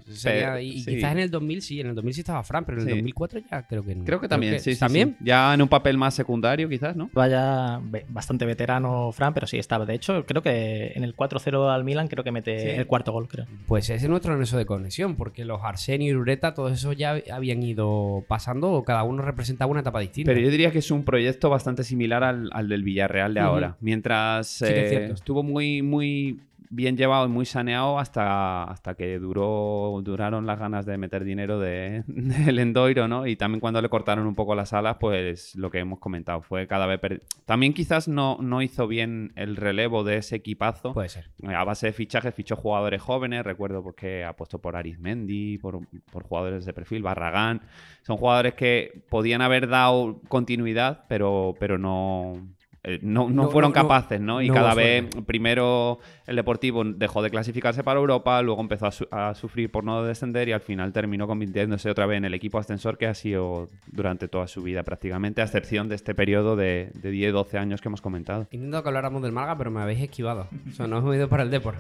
y, quizás en el 2000 sí, en el 2000 sí estaba Frank, pero en el 2004 ya creo que no. Creo que también, sí, ¿También? Ya en un papel más secundario, quizás. Vaya bastante veterano Fran, pero sí estaba. De hecho, creo que en el 4-0 al Milan creo que mete el cuarto gol, creo. Pues ese es nuestro anexo de conexión, porque los Arsenio y Ureta, todos esos ya habían ido pasando, cada uno representaba una etapa distinta. Pero yo diría que es un proyecto bastante similar al, del Villarreal de ahora. Mientras eh, estuvo muy, muy bien llevado y muy saneado hasta, hasta que duró, duraron las ganas de meter dinero de, del Endoiro, ¿no? Y también cuando le cortaron un poco las alas, pues lo que hemos comentado fue cada vez... También quizás no, no hizo bien el relevo de ese equipazo. Puede ser. A base de fichajes fichó jugadores jóvenes, recuerdo porque ha puesto por Arizmendi, por, por jugadores de perfil, Barragán. Son jugadores que podían haber dado continuidad, pero, pero no eh, no, no, fueron capaces, ¿no? Y cada vez, primero el Deportivo dejó de clasificarse para Europa, luego empezó a, sufrir por no descender y al final terminó convirtiéndose otra vez en el equipo ascensor que ha sido durante toda su vida prácticamente, a excepción de este periodo de, de 10-12 años que hemos comentado. Intento que habláramos del Málaga, pero me habéis esquivado. O sea, no os he ido para el Deport.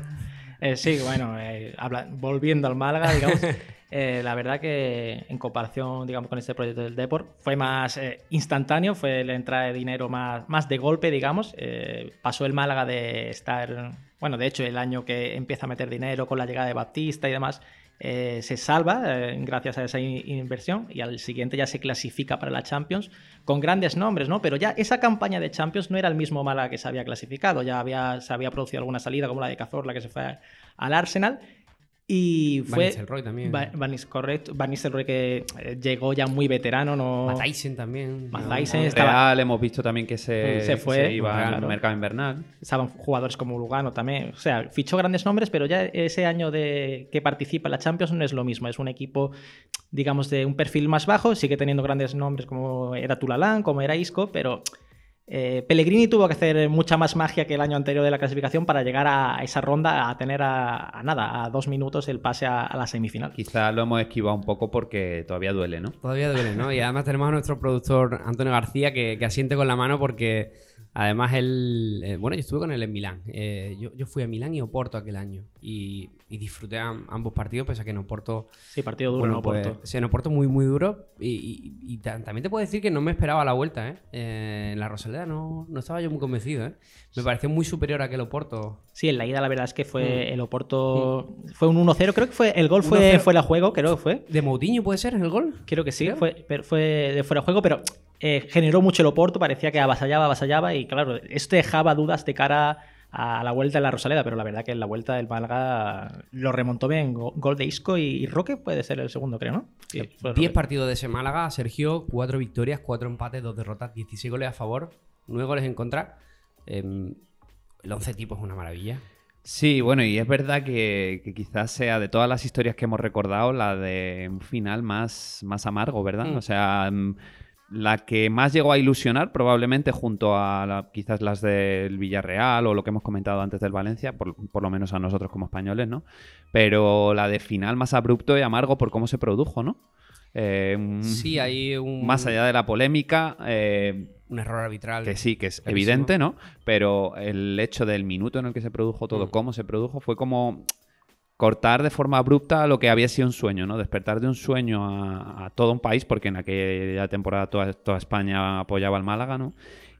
Eh, sí, bueno, eh, volviendo al Málaga, digamos, Eh, la verdad que en comparación, digamos, con este proyecto del Deport, fue más eh, instantáneo, fue la entrada de dinero más, más de golpe, digamos. Eh, pasó el Málaga de estar, bueno, de hecho, el año que empieza a meter dinero con la llegada de Baptista y demás, se salva gracias a esa in- inversión y al siguiente ya se clasifica para la Champions con grandes nombres, ¿no? Pero ya esa campaña de Champions no era el mismo Málaga que se había clasificado, ya había, se había producido alguna salida como la de Cazorla que se fue al Arsenal y Van fue... Nistelrooy también. Va- Van Nis- correcto, Van Nistelrooy que eh, llegó ya muy veterano, no... Matthijssen también. Matthijssen No, estaba- Real hemos visto también que se, Se fue, iba claro. al mercado invernal. Estaban jugadores como Lugano también. O sea, fichó grandes nombres, pero ya ese año de que participa en la Champions no es lo mismo. Es un equipo, digamos, de un perfil más bajo. Sigue teniendo grandes nombres como era Tulalán, como era Isco, pero eh, Pellegrini tuvo que hacer mucha más magia que el año anterior de la clasificación para llegar a esa ronda, a tener a, a nada, a dos minutos el pase a, a la semifinal. Quizá lo hemos esquivado un poco porque todavía duele, ¿no? Todavía duele, ¿no? Y además tenemos a nuestro productor Antonio García que, que asiente con la mano porque además él... eh, bueno, yo estuve con él en Milán. Eh, yo, yo fui a Milán y Oporto aquel año y, y disfruté am- ambos partidos, pese a que en Oporto... Sí, partido duro, Bueno, ¿no? pues, Porto. sí, en Oporto muy, muy duro. Y, y- y ta- también te puedo decir que no me esperaba la vuelta, ¿eh? Eh, en la Rosaleda no, no estaba yo muy convencido, ¿eh? Me pareció muy superior a aquel Oporto. Sí, en la ida la verdad es que fue Mm. el Oporto. Fue un 1-0, creo que fue. El gol fue 1-0. fuera de juego, creo que fue. ¿De Moutinho puede ser el gol? Creo que sí, Creo. fue, pero fue de fuera de juego, pero eh, generó mucho el Oporto, parecía que avasallaba, avasallaba, y claro, esto dejaba dudas de cara a la vuelta en la Rosaleda, pero la verdad que en la vuelta del Málaga lo remontó bien. Go- Gol de Isco y, Roque puede ser el segundo, creo, ¿no? Sí, fue 10 Roque. partidos de ese Málaga, Sergio, 4 victorias, 4 empates, 2 derrotas, 16 goles a favor, 9 goles en contra. Em, el 11 tipo es una maravilla. Sí, bueno, y es verdad que, que quizás sea de todas las historias que hemos recordado la de un final más, más amargo, ¿verdad? Mm. O sea, mm, la que más llegó a ilusionar probablemente junto a la- quizás las del Villarreal o lo que hemos comentado antes del Valencia, por, por lo menos a nosotros como españoles, ¿no? Pero la de final más abrupto y amargo por cómo se produjo, ¿no? Eh, Sí, hay un, Más allá de la polémica, eh, un error arbitral. que sí, que es Clarísimo. evidente, ¿no? Pero el hecho del minuto en el que se produjo todo, Mm. cómo se produjo, fue como cortar de forma abrupta lo que había sido un sueño, ¿no? Despertar de un sueño a, a todo un país, porque en aquella temporada toda, toda España apoyaba al Málaga, ¿no?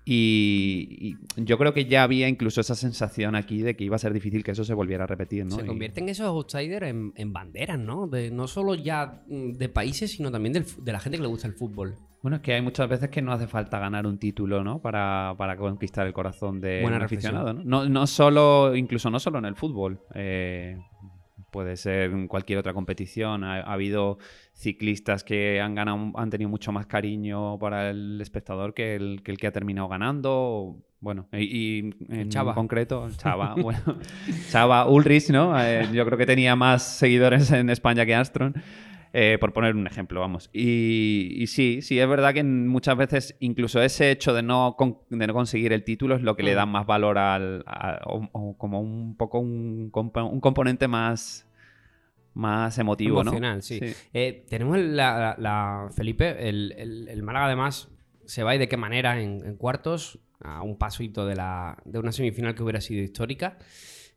Y, y yo creo que ya había incluso esa sensación aquí de que iba a ser difícil que eso se volviera a repetir, ¿no? Se convierten esos outsiders en, en banderas, ¿no? De, no solo ya mm, de países, sino también del de la gente que le gusta el fútbol. Bueno, es que hay muchas veces que no hace falta ganar un título, ¿no? Para, para conquistar el corazón de Buena un aficionado, ¿no? No, no solo, incluso no solo en el fútbol. eh, puede ser cualquier otra competición. Ha, ha habido ciclistas que han ganado, han tenido mucho más cariño para el espectador que el que, el que ha terminado ganando. Bueno, y, y en Chava. concreto, Chava, bueno, Chava Ulrich, ¿no? Eh, yo creo que tenía más seguidores en España que Armstrong. Eh, por poner un ejemplo, vamos. Y, y sí, sí, es verdad que muchas veces incluso ese hecho de no, con- de no conseguir el título es lo que le da más valor al, a- o, o como un poco un, compo- un componente más, más emotivo, Emocional, ¿no? sí. Eh, tenemos la, la- Felipe, el, el- el Málaga además se va y de qué manera en, en cuartos, a un pasito de, la, de una semifinal que hubiera sido histórica.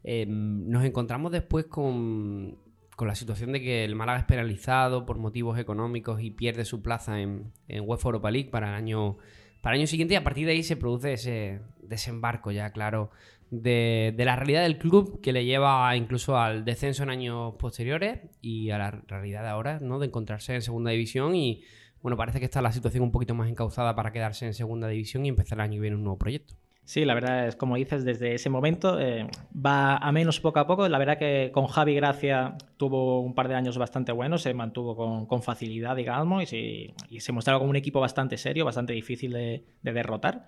Eh, nos encontramos después con, con la situación de que el Málaga es penalizado por motivos económicos y pierde su plaza en, en UEFA Europa League para el año para el año siguiente y a partir de ahí se produce ese desembarco ya claro de, de la realidad del club que le lleva incluso al descenso en años posteriores y a la realidad de ahora, ¿no? De encontrarse en segunda división y bueno, parece que está la situación un poquito más encauzada para quedarse en segunda división y empezar el año que viene un nuevo proyecto. Sí, la verdad es, como dices, desde ese momento eh, va a menos poco a poco. La verdad que con Javi Gracia tuvo un par de años bastante buenos, se mantuvo con, con facilidad, digamos, y y se mostraba como un equipo bastante serio, bastante difícil de derrotar.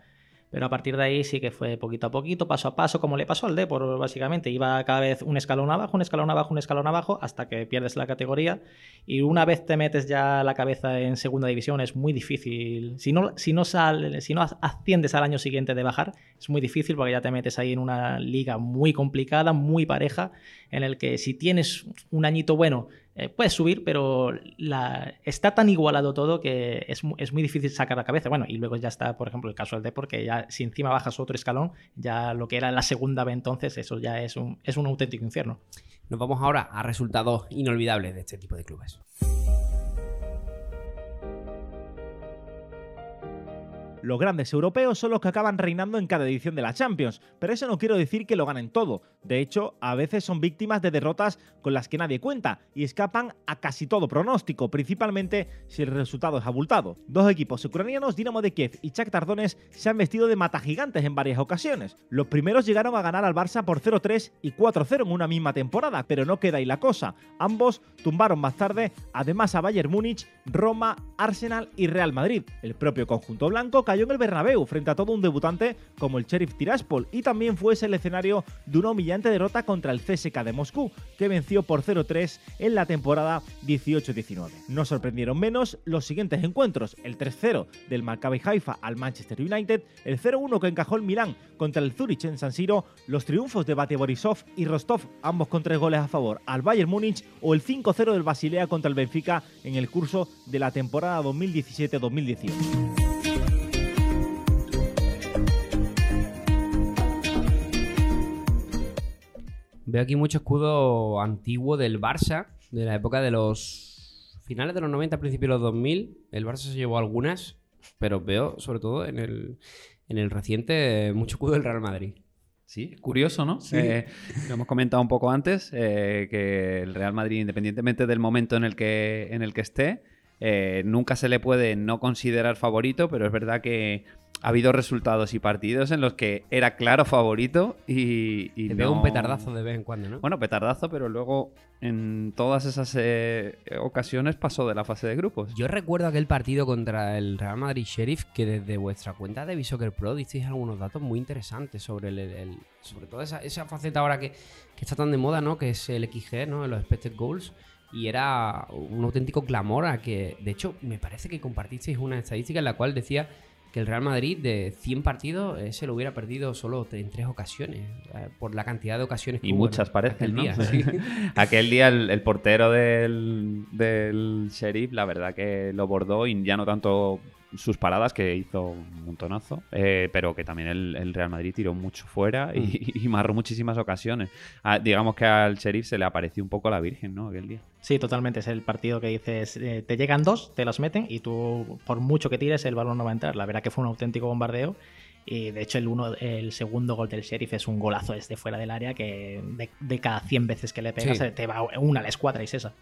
Pero a partir de ahí sí que fue poquito a poquito, paso a paso, como le pasó al Depor, básicamente. Iba cada vez un escalón abajo, un escalón abajo, un escalón abajo, hasta que pierdes la categoría. Y una vez te metes ya la cabeza en segunda división, es muy difícil. Si no, si no, sal, si no asciendes al año siguiente de bajar, es muy difícil porque ya te metes ahí en una liga muy complicada, muy pareja, en el que si tienes un añito bueno, eh, puedes subir, pero está tan igualado todo que es, es, muy difícil sacar la cabeza. Bueno, y luego ya está, por ejemplo, el caso del Depor, que ya si encima bajas otro escalón, ya lo que era la segunda vez entonces, eso ya es un, es un auténtico infierno. Nos vamos ahora a resultados inolvidables de este tipo de clubes. Los grandes europeos son los que acaban reinando en cada edición de la Champions, pero eso no quiero decir que lo ganen todo. De hecho, a veces son víctimas de derrotas con las que nadie cuenta y escapan a casi todo pronóstico, principalmente si el resultado es abultado. Dos equipos ucranianos, Dinamo de Kiev y Shakhtar Donetsk, se han vestido de matagigantes en varias ocasiones. Los primeros llegaron a ganar al Barça por 0-3 y 4-0 en una misma temporada, pero no queda ahí la cosa. Ambos tumbaron más tarde, además a Bayern Múnich, Roma, Arsenal y Real Madrid. El propio conjunto blanco cayó en el Bernabéu frente a todo un debutante como el Sheriff Tiraspol y también fue ese el escenario de una humillante derrota contra el CSK de Moscú, que venció por 0-3 en la temporada 18-19. No sorprendieron menos los siguientes encuentros, el 3-0 del Maccabi Haifa al Manchester United, el 0-1 que encajó el Milán contra el Zurich en San Siro, los triunfos de Bate Borisov y Rostov, ambos con tres goles a favor al Bayern Múnich o el 5-0 del Basilea contra el Benfica en el curso de la temporada 2017-2018. Veo aquí mucho escudo antiguo del Barça, de la época de los finales de los 90, principios de los 2000. El Barça se llevó algunas, pero veo sobre todo en el, en el reciente mucho escudo del Real Madrid. Sí, curioso, ¿no? Eh, lo hemos comentado un poco antes, eh, que el Real Madrid, independientemente del momento en el que, en el que esté, eh, nunca se le puede no considerar favorito, pero es verdad que ha habido resultados y partidos en los que era claro favorito y, y Te un petardazo de vez en cuando, ¿no? Bueno, petardazo, pero luego en todas esas eh, ocasiones pasó de la fase de grupos. Yo recuerdo aquel partido contra el Real Madrid Sheriff que desde vuestra cuenta de Bisoccer Pro disteis algunos datos muy interesantes sobre el, sobre todo esa, esa, faceta ahora que, que, está tan de moda, ¿no? Que es el XG, ¿no? Los expected goals y era un auténtico clamor a que, de hecho, me parece que compartisteis una estadística en la cual decía que el Real Madrid de 100 partidos eh, se lo hubiera perdido solo en tres ocasiones, eh, por la cantidad de ocasiones que Y muchas parecen, aquel día. aquel día el, portero del, del Sheriff, la verdad que lo bordó y ya no tanto sus paradas, que hizo un montonazo, eh, pero que también el, Real Madrid tiró mucho fuera y, mm. marró muchísimas ocasiones. Ah, digamos que al Sheriff se le apareció un poco la Virgen, ¿no? Aquel día. Sí, totalmente. Es el partido que dices, eh, te llegan dos, te los meten y tú, por mucho que tires, el balón no va a entrar. La verdad que fue un auténtico bombardeo. Y de hecho, el, uno, el segundo gol del Sheriff es un golazo desde fuera del área que de, cada 100 veces que le pegas, te va una a la escuadra y es esa.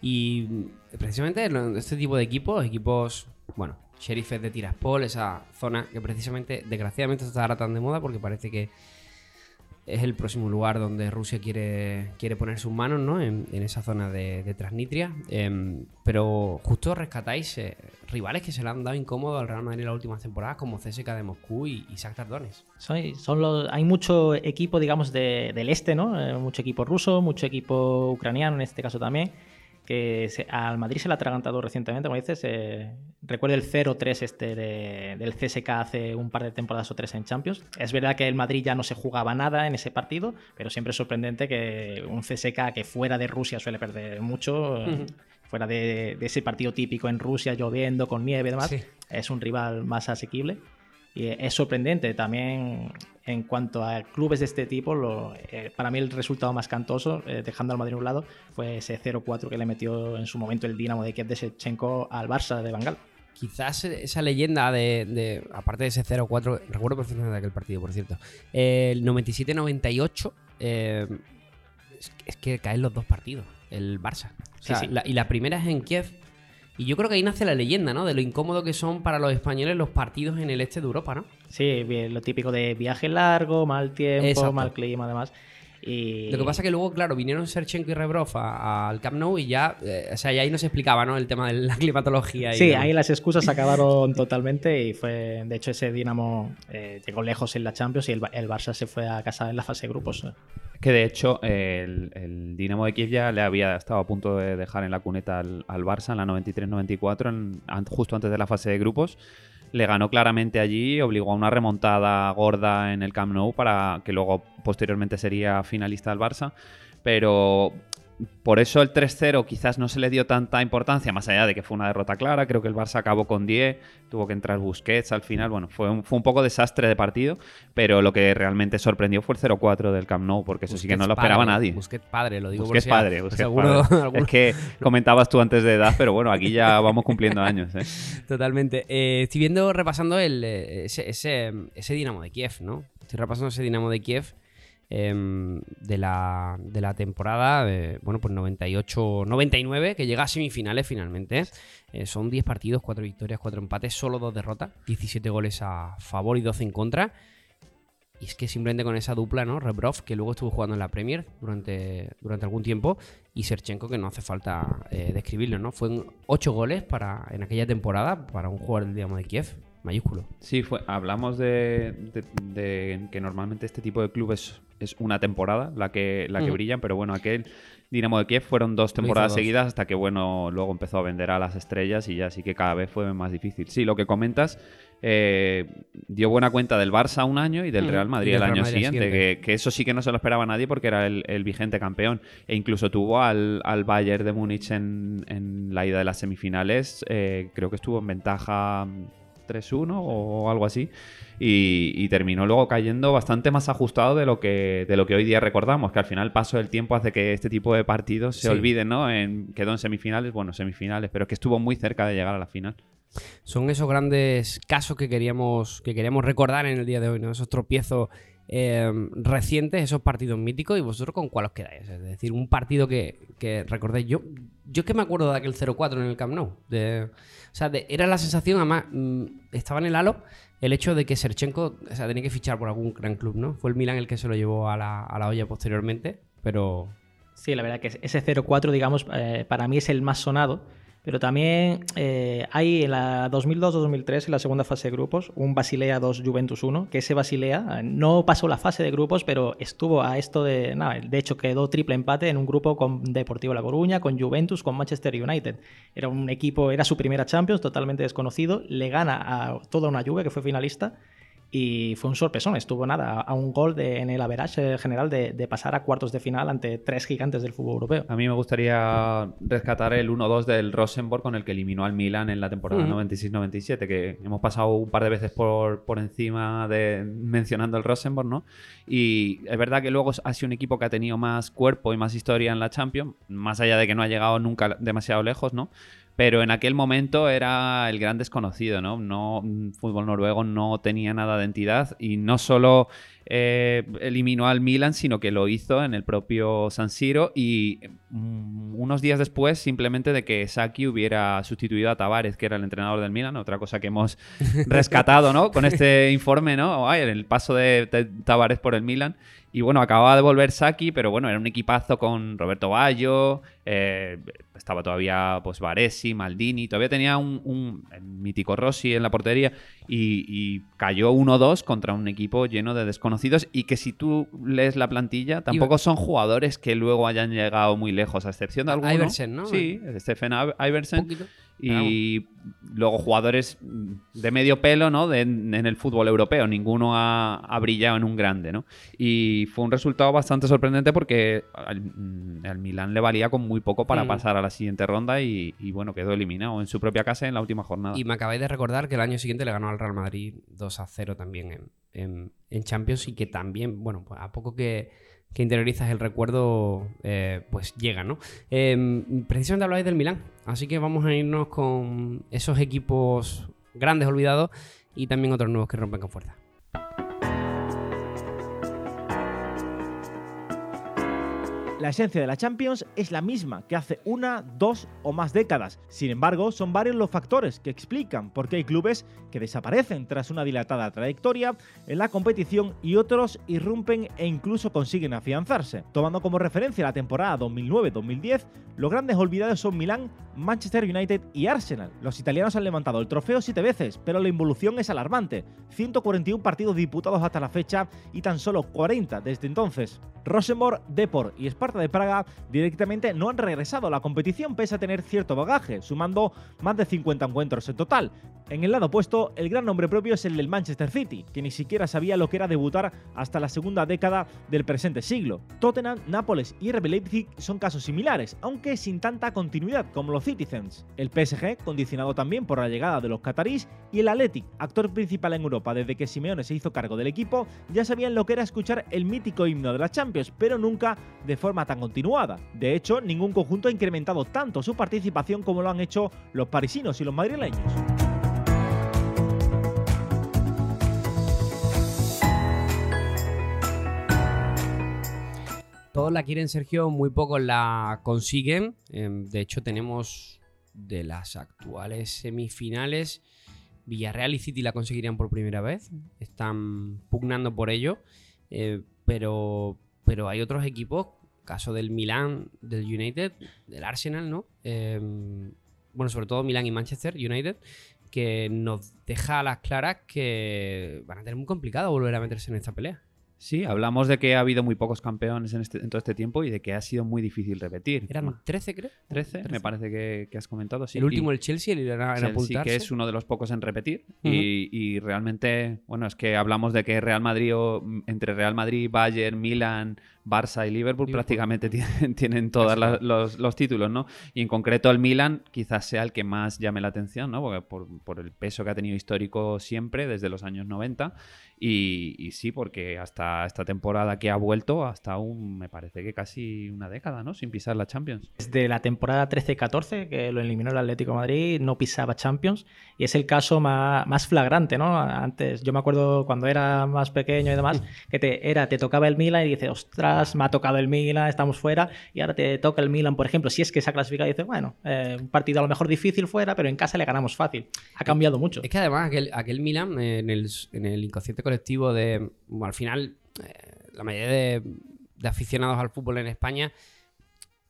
Y precisamente este tipo de equipos, equipos, bueno, sheriffes de Tiraspol, esa zona que precisamente, desgraciadamente, está ahora tan de moda porque parece que es el próximo lugar donde Rusia quiere, quiere poner sus manos, ¿no? En, esa zona de, Transnistria. Em, pero justo rescatáis eh, rivales que se le han dado incómodo al Real Madrid en las últimas temporadas, como CSK de Moscú y, y Shakhtar hay mucho equipo, digamos, del este, ¿no? Eh, mucho equipo ruso, mucho equipo ucraniano en este caso también que al Madrid se le ha atragantado recientemente, como dices. Eh, recuerdo el 0-3 este del CSK hace un par de temporadas o tres en Champions. Es verdad que el Madrid ya no se jugaba nada en ese partido, pero siempre es sorprendente que un CSK que fuera de Rusia suele perder mucho, fuera de, ese partido típico en Rusia, lloviendo, con nieve y demás, es un rival más asequible. Y es sorprendente también en cuanto a clubes de este tipo, lo, eh, para mí el resultado más cantoso, eh, dejando al Madrid a un lado, fue ese 0-4 que le metió en su momento el Dinamo de Kiev de Shevchenko al Barça de Bangal. Quizás esa leyenda de, aparte de ese 0-4, recuerdo perfectamente de aquel partido, por cierto, el 97-98, eh, es, que caen los dos partidos, el Barça. y la primera es en Kiev y yo creo que ahí nace la leyenda, ¿no? De lo incómodo que son para los españoles los partidos en el este de Europa, ¿no? Sí, lo típico de viaje largo, mal tiempo, mal clima, además. Y... Lo que pasa es que luego, claro, vinieron Serchenko y Rebrov al Camp Nou y ya, eh, o sea, ya ahí no se explicaba, ¿no? El tema de la climatología. sí, ahí las excusas acabaron totalmente y fue, de hecho, ese Dinamo eh, llegó lejos en la Champions y el, el, Barça se fue a casa en la fase de grupos. Que de hecho el, el, Dinamo de Kiev ya le había estado a punto de dejar en la cuneta al, Barça en la 93-94, justo antes de la fase de grupos. Le ganó claramente allí, obligó a una remontada gorda en el Camp Nou para que luego posteriormente sería finalista del Barça. Pero por eso el 3-0 quizás no se le dio tanta importancia, más allá de que fue una derrota clara. Creo que el Barça acabó con 10, tuvo que entrar Busquets al final. Bueno, fue un, fue un poco desastre de partido, pero lo que realmente sorprendió fue el 0-4 del Camp Nou, porque eso sí que no lo esperaba nadie. Busquets padre, lo digo Busquets por si a- padre, Busquets seguro padre. alguno- Es que comentabas tú antes de edad, pero bueno, aquí ya vamos cumpliendo años. ¿eh? Totalmente. Eh, estoy viendo, repasando el, eh, ese, ese, ese Dinamo de Kiev, ¿no? Estoy repasando ese Dinamo de Kiev em, de, la, de la temporada, eh, bueno, pues 98-99, que llega a semifinales finalmente. Eh, son 10 partidos, 4 victorias, 4 empates, solo 2 derrotas, 17 goles a favor y 12 en contra. Y es que simplemente con esa dupla, ¿no? Rebrov, que luego estuvo jugando en la Premier durante, durante algún tiempo, y Serchenko, que no hace falta eh, describirlo, ¿no? Fueron 8 goles para, en aquella temporada para un jugador Dinamo de Kiev, mayúsculo. Sí, fue, hablamos de, de- de que normalmente este tipo de clubes es una temporada la que, la que brillan, pero bueno, aquel Dinamo de Kiev fueron dos temporadas dos. seguidas hasta que bueno, luego empezó a vender a las estrellas y ya sí que cada vez fue más difícil. Sí, lo que comentas eh, dio buena cuenta del Barça un año y del. Real Madrid del el Real año Madrid siguiente, que, que eso sí que no se lo esperaba nadie porque era el, el vigente campeón. E incluso tuvo al, al Bayern de Múnich en, en la ida de las semifinales, eh, creo que estuvo en ventaja 3-1 o algo así. Y, y terminó luego cayendo bastante más ajustado de lo que de lo que hoy día recordamos, que al final el paso del tiempo hace que este tipo de partidos se Sí. olviden, ¿no? En, quedó en semifinales, bueno, semifinales, pero que estuvo muy cerca de llegar a la final. Son esos grandes casos que queríamos, que queríamos recordar en el día de hoy, ¿no? Esos tropiezos eh, recientes, esos partidos míticos, y vosotros con cuál os quedáis. Es decir, un partido que, que recordéis. Yo, yo es que me acuerdo de aquel 0-4 en el Camp Nou. De, o sea, de- era la sensación, además, mm, estaba en el halo el hecho de que Serchenko o sea, tenía que fichar por algún gran club, ¿no? Fue el Milan el que se lo llevó a la, a la olla posteriormente, pero Sí, la verdad que ese 0-4, digamos, eh, para mí es el más sonado. Pero también eh, hay en la 2002-2003, en la segunda fase de grupos, un Basilea 2 Juventus 1, que ese Basilea eh, no pasó la fase de grupos, pero estuvo a esto de. Nada, de hecho, quedó triple empate en un grupo con Deportivo La Coruña, con Juventus, con Manchester United. Era un equipo, era su primera Champions, totalmente desconocido. Le gana a toda una Juve, que fue finalista. Y fue un sorpresón, estuvo nada, a un gol de- en el average general de, de pasar a cuartos de final ante tres gigantes del fútbol europeo. A mí me gustaría rescatar el 1-2 del Rosenborg con el que eliminó al Milan en la temporada Ujú. 96-97, que hemos pasado un par de veces por, por encima de mencionando el Rosenborg, ¿no? Y es verdad que luego ha sido un equipo que ha tenido más cuerpo y más historia en la Champions, más allá de que no ha llegado nunca demasiado lejos, ¿no? Pero en aquel momento era el gran desconocido, ¿no? no mm, fútbol noruego no tenía nada de entidad y no solo eh, eliminó al Milan, sino que lo hizo en el propio San Siro y mm, unos días después simplemente de que Saki hubiera sustituido a Tavares, que era el entrenador del Milan, otra cosa que hemos rescatado, ¿no? Con este informe, ¿no? Ay, el paso de, de Tavares por el Milan. Y bueno, acababa de volver Saki, pero bueno, era un equipazo con Roberto eh, estaba todavía pues Varesi, Maldini, todavía tenía un, un- mítico Rossi en la portería y, y cayó 1-2 contra un equipo lleno de desconocidos y que si tú lees la plantilla tampoco son jugadores que luego hayan llegado muy lejos, a excepción de A- alguno. Iversen, ¿no? Sí, Stephen Iver- un Iversen. poquito. Y luego jugadores de medio pelo, ¿no? De- en el fútbol europeo. Ninguno ha, ha brillado en un grande, ¿no? Y fue un resultado bastante sorprendente porque al, mm, al Milán le valía con muy poco para Mm. pasar a la siguiente ronda y, y, bueno, quedó eliminado en su propia casa en la última jornada. Y me acabáis de recordar que el año siguiente le ganó al Real Madrid 2 a 0 también en, en- en Champions y que también, bueno, pues a poco que, que interiorizas el recuerdo, eh, pues llega, ¿no? Eh, precisamente hablabais del Milán, así que vamos a irnos con esos equipos grandes olvidados y también otros nuevos que rompen con fuerza. La esencia de la Champions es la misma que hace una, dos o más décadas. Sin embargo, son varios los factores que explican por qué hay clubes que desaparecen tras una dilatada trayectoria en la competición y otros irrumpen e incluso consiguen afianzarse. Tomando como referencia la temporada 2009-2010, los grandes olvidados son Milán, Manchester United y Arsenal. Los italianos han levantado el trofeo siete veces, pero la involución es alarmante. 141 partidos disputados hasta la fecha y tan solo 40 desde entonces. Rosenborg, Depor y Sparta de Praga directamente no han regresado a la competición pese a tener cierto bagaje, sumando más de 50 encuentros en total. En el lado opuesto, el gran nombre propio es el del Manchester City, que ni siquiera sabía lo que era debutar hasta la segunda década del presente siglo. Tottenham, Nápoles y RB Leipzig son casos similares, aunque sin tanta continuidad como los Citizens. El PSG, condicionado también por la llegada de los catarís, y el Athletic, actor principal en Europa desde que Simeone se hizo cargo del equipo, ya sabían lo que era escuchar el mítico himno de la Champions, pero nunca de forma tan continuada. De hecho, ningún conjunto ha incrementado tanto su participación como lo han hecho los parisinos y los madrileños. Todos la quieren, Sergio, muy pocos la consiguen. Em, de hecho, tenemos de las actuales semifinales, Villarreal y City la conseguirían por primera vez. Están pugnando por ello. Eh, pero, pero hay otros equipos, caso del Milan, del United, del Arsenal, ¿no? Em, bueno, sobre todo Milan y Manchester United, que nos deja a las claras que van a tener muy complicado volver a meterse en esta pelea. Sí, hablamos de que ha habido muy pocos campeones en, este, todo este tiempo y de que ha sido muy difícil repetir. Eran 13, creo. 13, me parece que, has comentado. Sí. El último, el Chelsea, el en que es uno de los pocos en repetir. y, realmente, bueno, es que hablamos de que Real Madrid, o, entre Real Madrid, Bayern, Milan, Barça y Liverpool, prácticamente tienen, tienen todos los, títulos, ¿no? Y en concreto el Milan quizás sea el que más llame la atención, ¿no? Porque por, por el peso que ha tenido histórico siempre, desde los años 90 y, sí, porque hasta esta temporada que ha vuelto, hasta un, me parece que casi una década, ¿no? Sin pisar la Champions. Desde la temporada 13-14, que lo eliminó el Atlético de Madrid, no pisaba Champions. Y es el caso más, flagrante, ¿no? Antes, yo me acuerdo cuando era más pequeño y demás, que te, era, te tocaba el Milan y dices, ostras, me ha tocado el Milan, estamos fuera. Y ahora te toca el Milan, por ejemplo, si es que se ha clasificado y dices, bueno, eh, un partido a lo mejor difícil fuera, pero en casa le ganamos fácil. Ha cambiado mucho. Es que además aquel, aquel Milan en el, en el inconsciente colectivo de. al final, eh, la mayoría de, aficionados al fútbol en España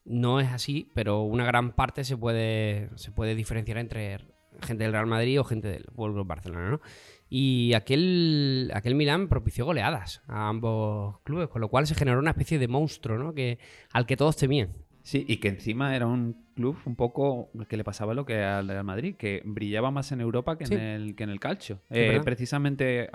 no es así, pero una gran parte se puede, se puede diferenciar entre gente del Real Madrid o gente del Fútbol Barcelona, ¿no? Y aquel, aquel Milán propició goleadas a ambos clubes, con lo cual se generó una especie de monstruo, ¿no? Que, al que todos temían. Sí, y que encima era un club un poco que le pasaba lo que al Real Madrid, que brillaba más en Europa que, en, el, que en el calcio. Eh, precisamente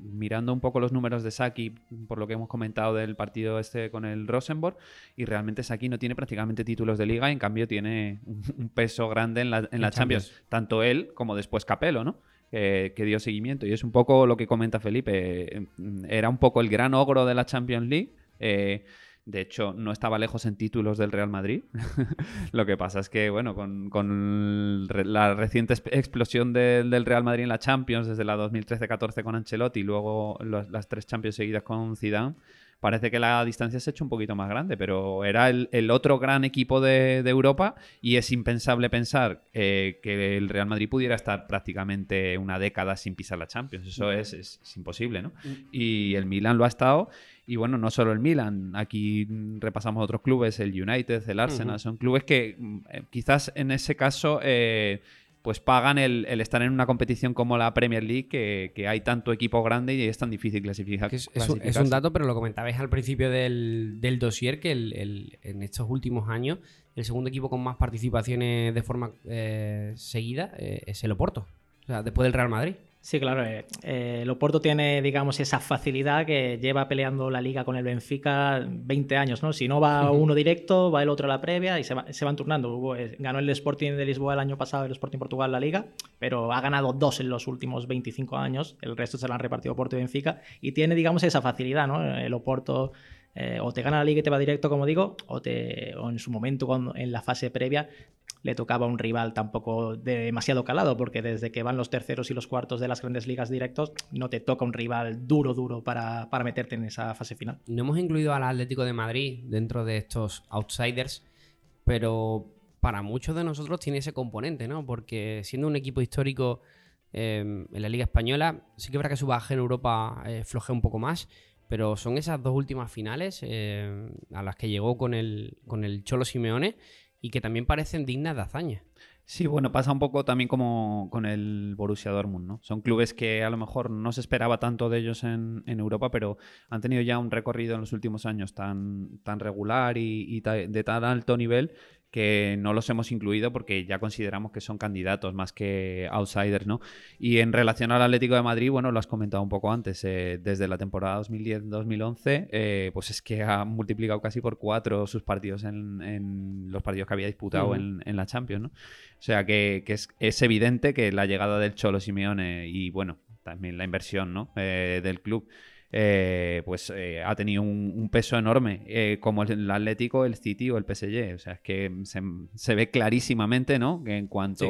mirando un poco los números de Saki, por lo que hemos comentado del partido este con el Rosenborg, y realmente Saki no tiene prácticamente títulos de liga, en cambio tiene un, peso grande en la, en la Champions. tanto él como después Capello, ¿no? Que dio seguimiento. Y es un poco lo que comenta Felipe. Eh, era un poco el gran ogro de la Champions League. Eh, de hecho, no estaba lejos en títulos del Real Madrid. Lo que pasa es que, bueno, con, la reciente explosión del Real Madrid en la Champions, desde la 2013-14 con Ancelotti y luego las tres Champions seguidas con Zidane, parece que la distancia se ha hecho un poquito más grande, pero era el, otro gran equipo de, Europa y es impensable pensar eh, que el Real Madrid pudiera estar prácticamente una década sin pisar la Champions. Eso es, es, es imposible, ¿no? Mm. Y el Milan lo ha estado y bueno, no solo el Milan, aquí repasamos otros clubes, el United, el Arsenal, son clubes que mm, eh, quizás en ese caso eh, pues pagan el, estar en una competición como la Premier League, que, hay tanto equipo grande y es tan difícil clasificar. Es, es, un, dato, pero lo comentabais al principio del, del dossier, que el, en estos últimos años el segundo equipo con más participaciones de forma eh, seguida es el Oporto, o sea, después del Real Madrid. Sí, claro. Eh, eh, el Oporto tiene, digamos, esa facilidad que lleva peleando la liga con el Benfica 20 años, ¿no? Si no va uno directo, va el otro a la previa y se, van turnando. Eh, ganó el Sporting de Lisboa el año pasado, el Sporting Portugal la liga, pero ha ganado dos en los últimos 25 años. El resto se lo han repartido Oporto y Benfica y tiene, digamos, esa facilidad, ¿no? El Oporto eh, o te gana la liga y te va directo, como digo, o, te, o en su momento cuando, en la fase previa le tocaba un rival tampoco demasiado calado, porque desde que van los terceros y los cuartos de las grandes ligas directos, no te toca un rival duro, duro para, para meterte en esa fase final. No hemos incluido al Atlético de Madrid dentro de estos outsiders, pero para muchos de nosotros tiene ese componente, ¿no? Porque siendo un equipo histórico eh, en la Liga Española, sí que habrá que su baje en Europa eh, un poco más, pero son esas dos últimas finales eh, a las que llegó con el, con el Cholo Simeone y que también parecen dignas de hazaña. Sí, bueno, pasa un poco también como con el Borussia Dortmund, ¿no? Son clubes que a lo mejor no se esperaba tanto de ellos en, Europa, pero han tenido ya un recorrido en los últimos años tan, tan regular y, de tan alto nivel que no los hemos incluido porque ya consideramos que son candidatos más que outsiders, ¿no? Y en relación al Atlético de Madrid, bueno, lo has comentado un poco antes, eh, desde la temporada 2010-2011, eh, pues es que ha multiplicado casi por cuatro sus partidos en, los partidos que había disputado en, la Champions, ¿no? O sea que, es, evidente que la llegada del Cholo Simeone y, bueno, también la inversión, ¿no? Eh, del club eh, pues eh, ha tenido un, peso enorme, eh, como el, Atlético, el City o el PSG. O sea, es que se, ve clarísimamente, ¿no? Que en cuanto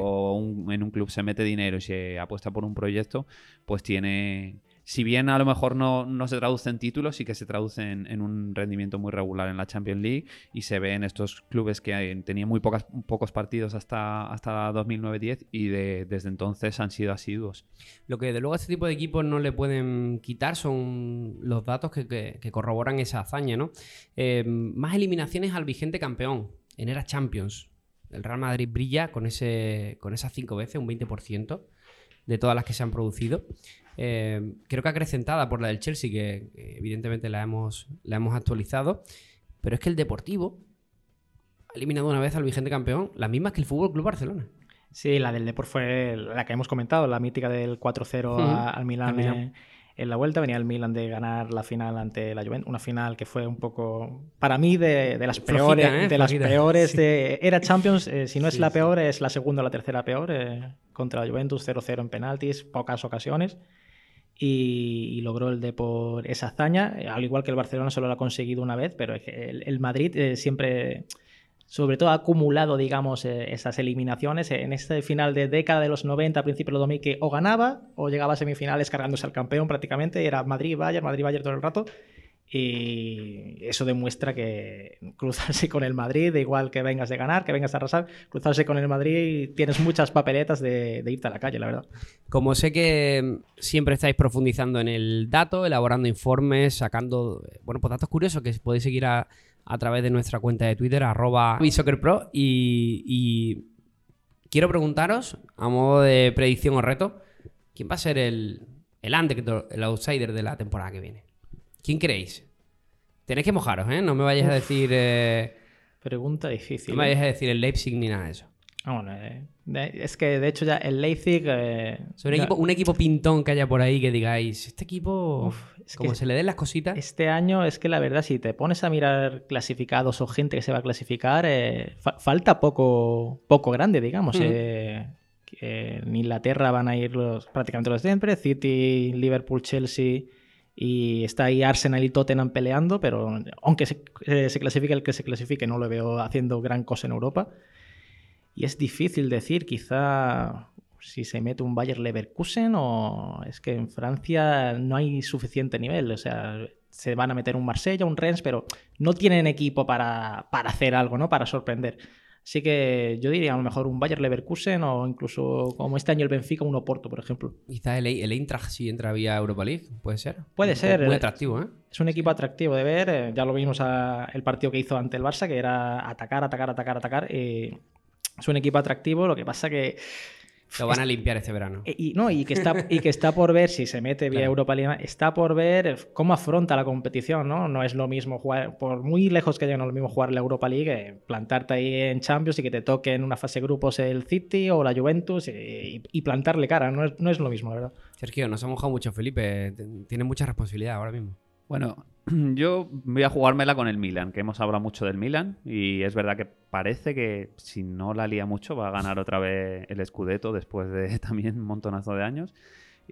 en un club se mete dinero y se apuesta por un proyecto, pues tiene si bien a lo mejor no, se traduce en títulos, sí que se traduce en, un rendimiento muy regular en la Champions League y se ve en estos clubes que tenían muy pocas, pocos partidos hasta, hasta 2009-10 y desde entonces han sido asiduos. Lo que de luego a este tipo de equipos no le pueden quitar son los datos que, corroboran esa hazaña, ¿no? Eh, más eliminaciones al vigente campeón en era Champions. El Real Madrid brilla con, ese, con esas cinco veces, un 20% de todas las que se han producido. Eh, creo que acrecentada por la del Chelsea, que, evidentemente la hemos, la hemos actualizado. Pero es que el Deportivo ha eliminado una vez al vigente campeón, las mismas que el Fútbol Club Barcelona. Sí, la del Deport fue la que hemos comentado, la mítica del 4-0 al Milan. En, la vuelta venía el Milan de ganar la final ante la Juventus, una final que fue un poco, para mí, de, las peores. ¿eh? De las peores de, era Champions, eh, si no es la peor, es la segunda o la tercera peor, contra la Juventus, 0-0 en penaltis, pocas ocasiones y, logró el por esa hazaña, al igual que el Barcelona solo lo ha conseguido una vez, pero el, Madrid eh, siempre, sobre todo, ha acumulado, digamos, eh, esas eliminaciones. En este final de década de los 90, principio de los 2000, que o ganaba o llegaba a semifinales cargándose al campeón prácticamente, era Madrid-Bayern, Madrid-Bayern todo el rato, y eso demuestra que cruzarse con el Madrid, da igual que vengas de ganar, que vengas a arrasar, cruzarse con el Madrid tienes muchas papeletas de, irte a la calle, la verdad. Como sé que siempre estáis profundizando en el dato, elaborando informes, sacando bueno, pues datos curiosos que podéis seguir a, través de nuestra cuenta de Twitter, arroba y, y quiero preguntaros, a modo de predicción o reto, ¿quién va a ser el, el el outsider de la temporada que viene? ¿Quién creéis? Tenéis que mojaros, ¿eh? No me vayáis a decir. Eh, Pregunta difícil. No me vayáis a decir el Leipzig ni nada de eso. Ah, bueno, eh, es que de hecho ya el Leipzig. Eh, un, equipo, pintón que haya por ahí que digáis, este equipo, como se le den las cositas. Este año es que la verdad, si te pones a mirar clasificados o gente que se va a clasificar, falta poco, poco grande, digamos. en Inglaterra van a ir los, prácticamente los de siempre: City, Liverpool, Chelsea. Y está ahí Arsenal y Tottenham peleando, pero aunque se, eh, se, clasifique el que se clasifique, no lo veo haciendo gran cosa en Europa. Y es difícil decir, quizá si se mete un Bayer Leverkusen o es que en Francia no hay suficiente nivel. O sea, se van a meter un Marsella, un Rennes, pero no tienen equipo para, para hacer algo, ¿no? Para sorprender. Así que yo diría a lo mejor un Bayer Leverkusen o incluso como este año el Benfica, un Oporto, por ejemplo. Quizá el, el Eintracht si entra vía Europa League, puede ser. Puede ser. Muy atractivo, ¿eh? Es un equipo atractivo de ver. Eh, ya lo vimos a, el partido que hizo ante el Barça, que era atacar, atacar, atacar, atacar. es un equipo atractivo. Lo que pasa que lo van a limpiar este verano. Eh, y, no, y que, está, y que está por ver, si se mete vía Europa League, está por ver cómo afronta la competición, ¿no? No es lo mismo jugar, por muy lejos que lleguen, no es lo mismo jugar la Europa League, plantarte ahí en Champions y que te toque en una fase de grupos el City o la Juventus y, plantarle cara, no es, no es lo mismo, verdad. Sergio, nos ha mojado mucho Felipe, tiene mucha responsabilidad ahora mismo. Bueno, yo voy a jugármela con el Milan, que hemos hablado mucho del Milan y es verdad que parece que si no la lía mucho va a ganar otra vez el Scudetto después de también un montonazo de años.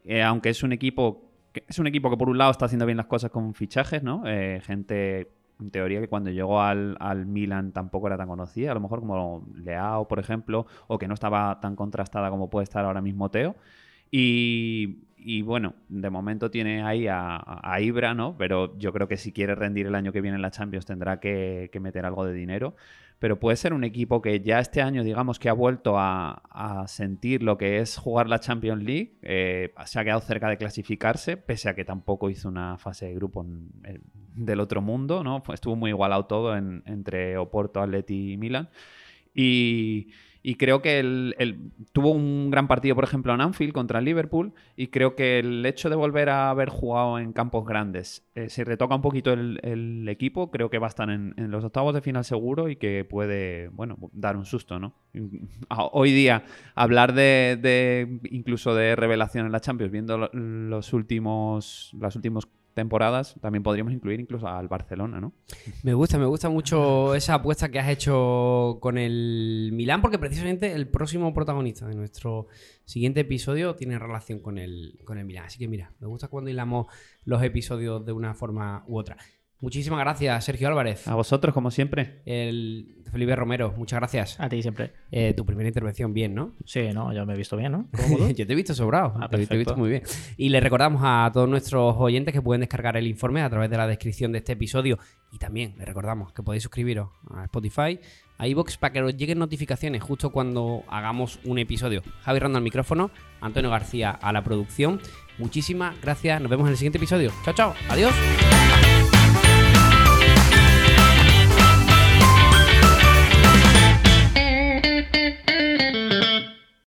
Eh, aunque es un equipo que, es un equipo que por un lado está haciendo bien las cosas con fichajes, ¿no? Eh, gente en teoría que cuando llegó al, al, Milan tampoco era tan conocida, a lo mejor como Leao, por ejemplo, o que no estaba tan contrastada como puede estar ahora mismo Teo. Y, y bueno, de momento tiene ahí a, Ibra, ¿no? Pero yo creo que si quiere rendir el año que viene en la Champions tendrá que, meter algo de dinero. Pero puede ser un equipo que ya este año, digamos, que ha vuelto a, sentir lo que es jugar la Champions League. Eh, se ha quedado cerca de clasificarse, pese a que tampoco hizo una fase de grupo del otro mundo, ¿no? Estuvo muy igualado todo entre Oporto, Atleti y Milan. Y Y creo que él, tuvo un gran partido, por ejemplo, en Anfield contra el Liverpool. Y creo que el hecho de volver a haber jugado en campos grandes, eh, se retoca un poquito el, equipo. Creo que va a estar en, los octavos de final seguro y que puede, bueno, dar un susto, ¿no? Hoy día, hablar de, incluso de revelación en la Champions, viendo los últimos, los últimos temporadas, también podríamos incluir incluso al Barcelona, ¿no? Me gusta, me gusta mucho esa apuesta que has hecho con el Milán, porque precisamente el próximo protagonista de nuestro siguiente episodio tiene relación con el, con el Milán. Así que mira, me gusta cuando hilamos los episodios de una forma u otra. Muchísimas gracias, Sergio Álvarez. A vosotros, como siempre. El Felipe Romero, muchas gracias. A ti siempre. Eh, tu primera intervención, bien, ¿no? Sí, no, yo me he visto bien, ¿no? yo te he visto sobrado. Ah, te, he visto muy bien. Y le recordamos a todos nuestros oyentes que pueden descargar el informe a través de la descripción de este episodio. Y también les recordamos que podéis suscribiros a Spotify, a iVoox para que os lleguen notificaciones justo cuando hagamos un episodio. Javi Rando al micrófono, Antonio García a la producción. Muchísimas gracias. Nos vemos en el siguiente episodio. Chao, chao. Adiós.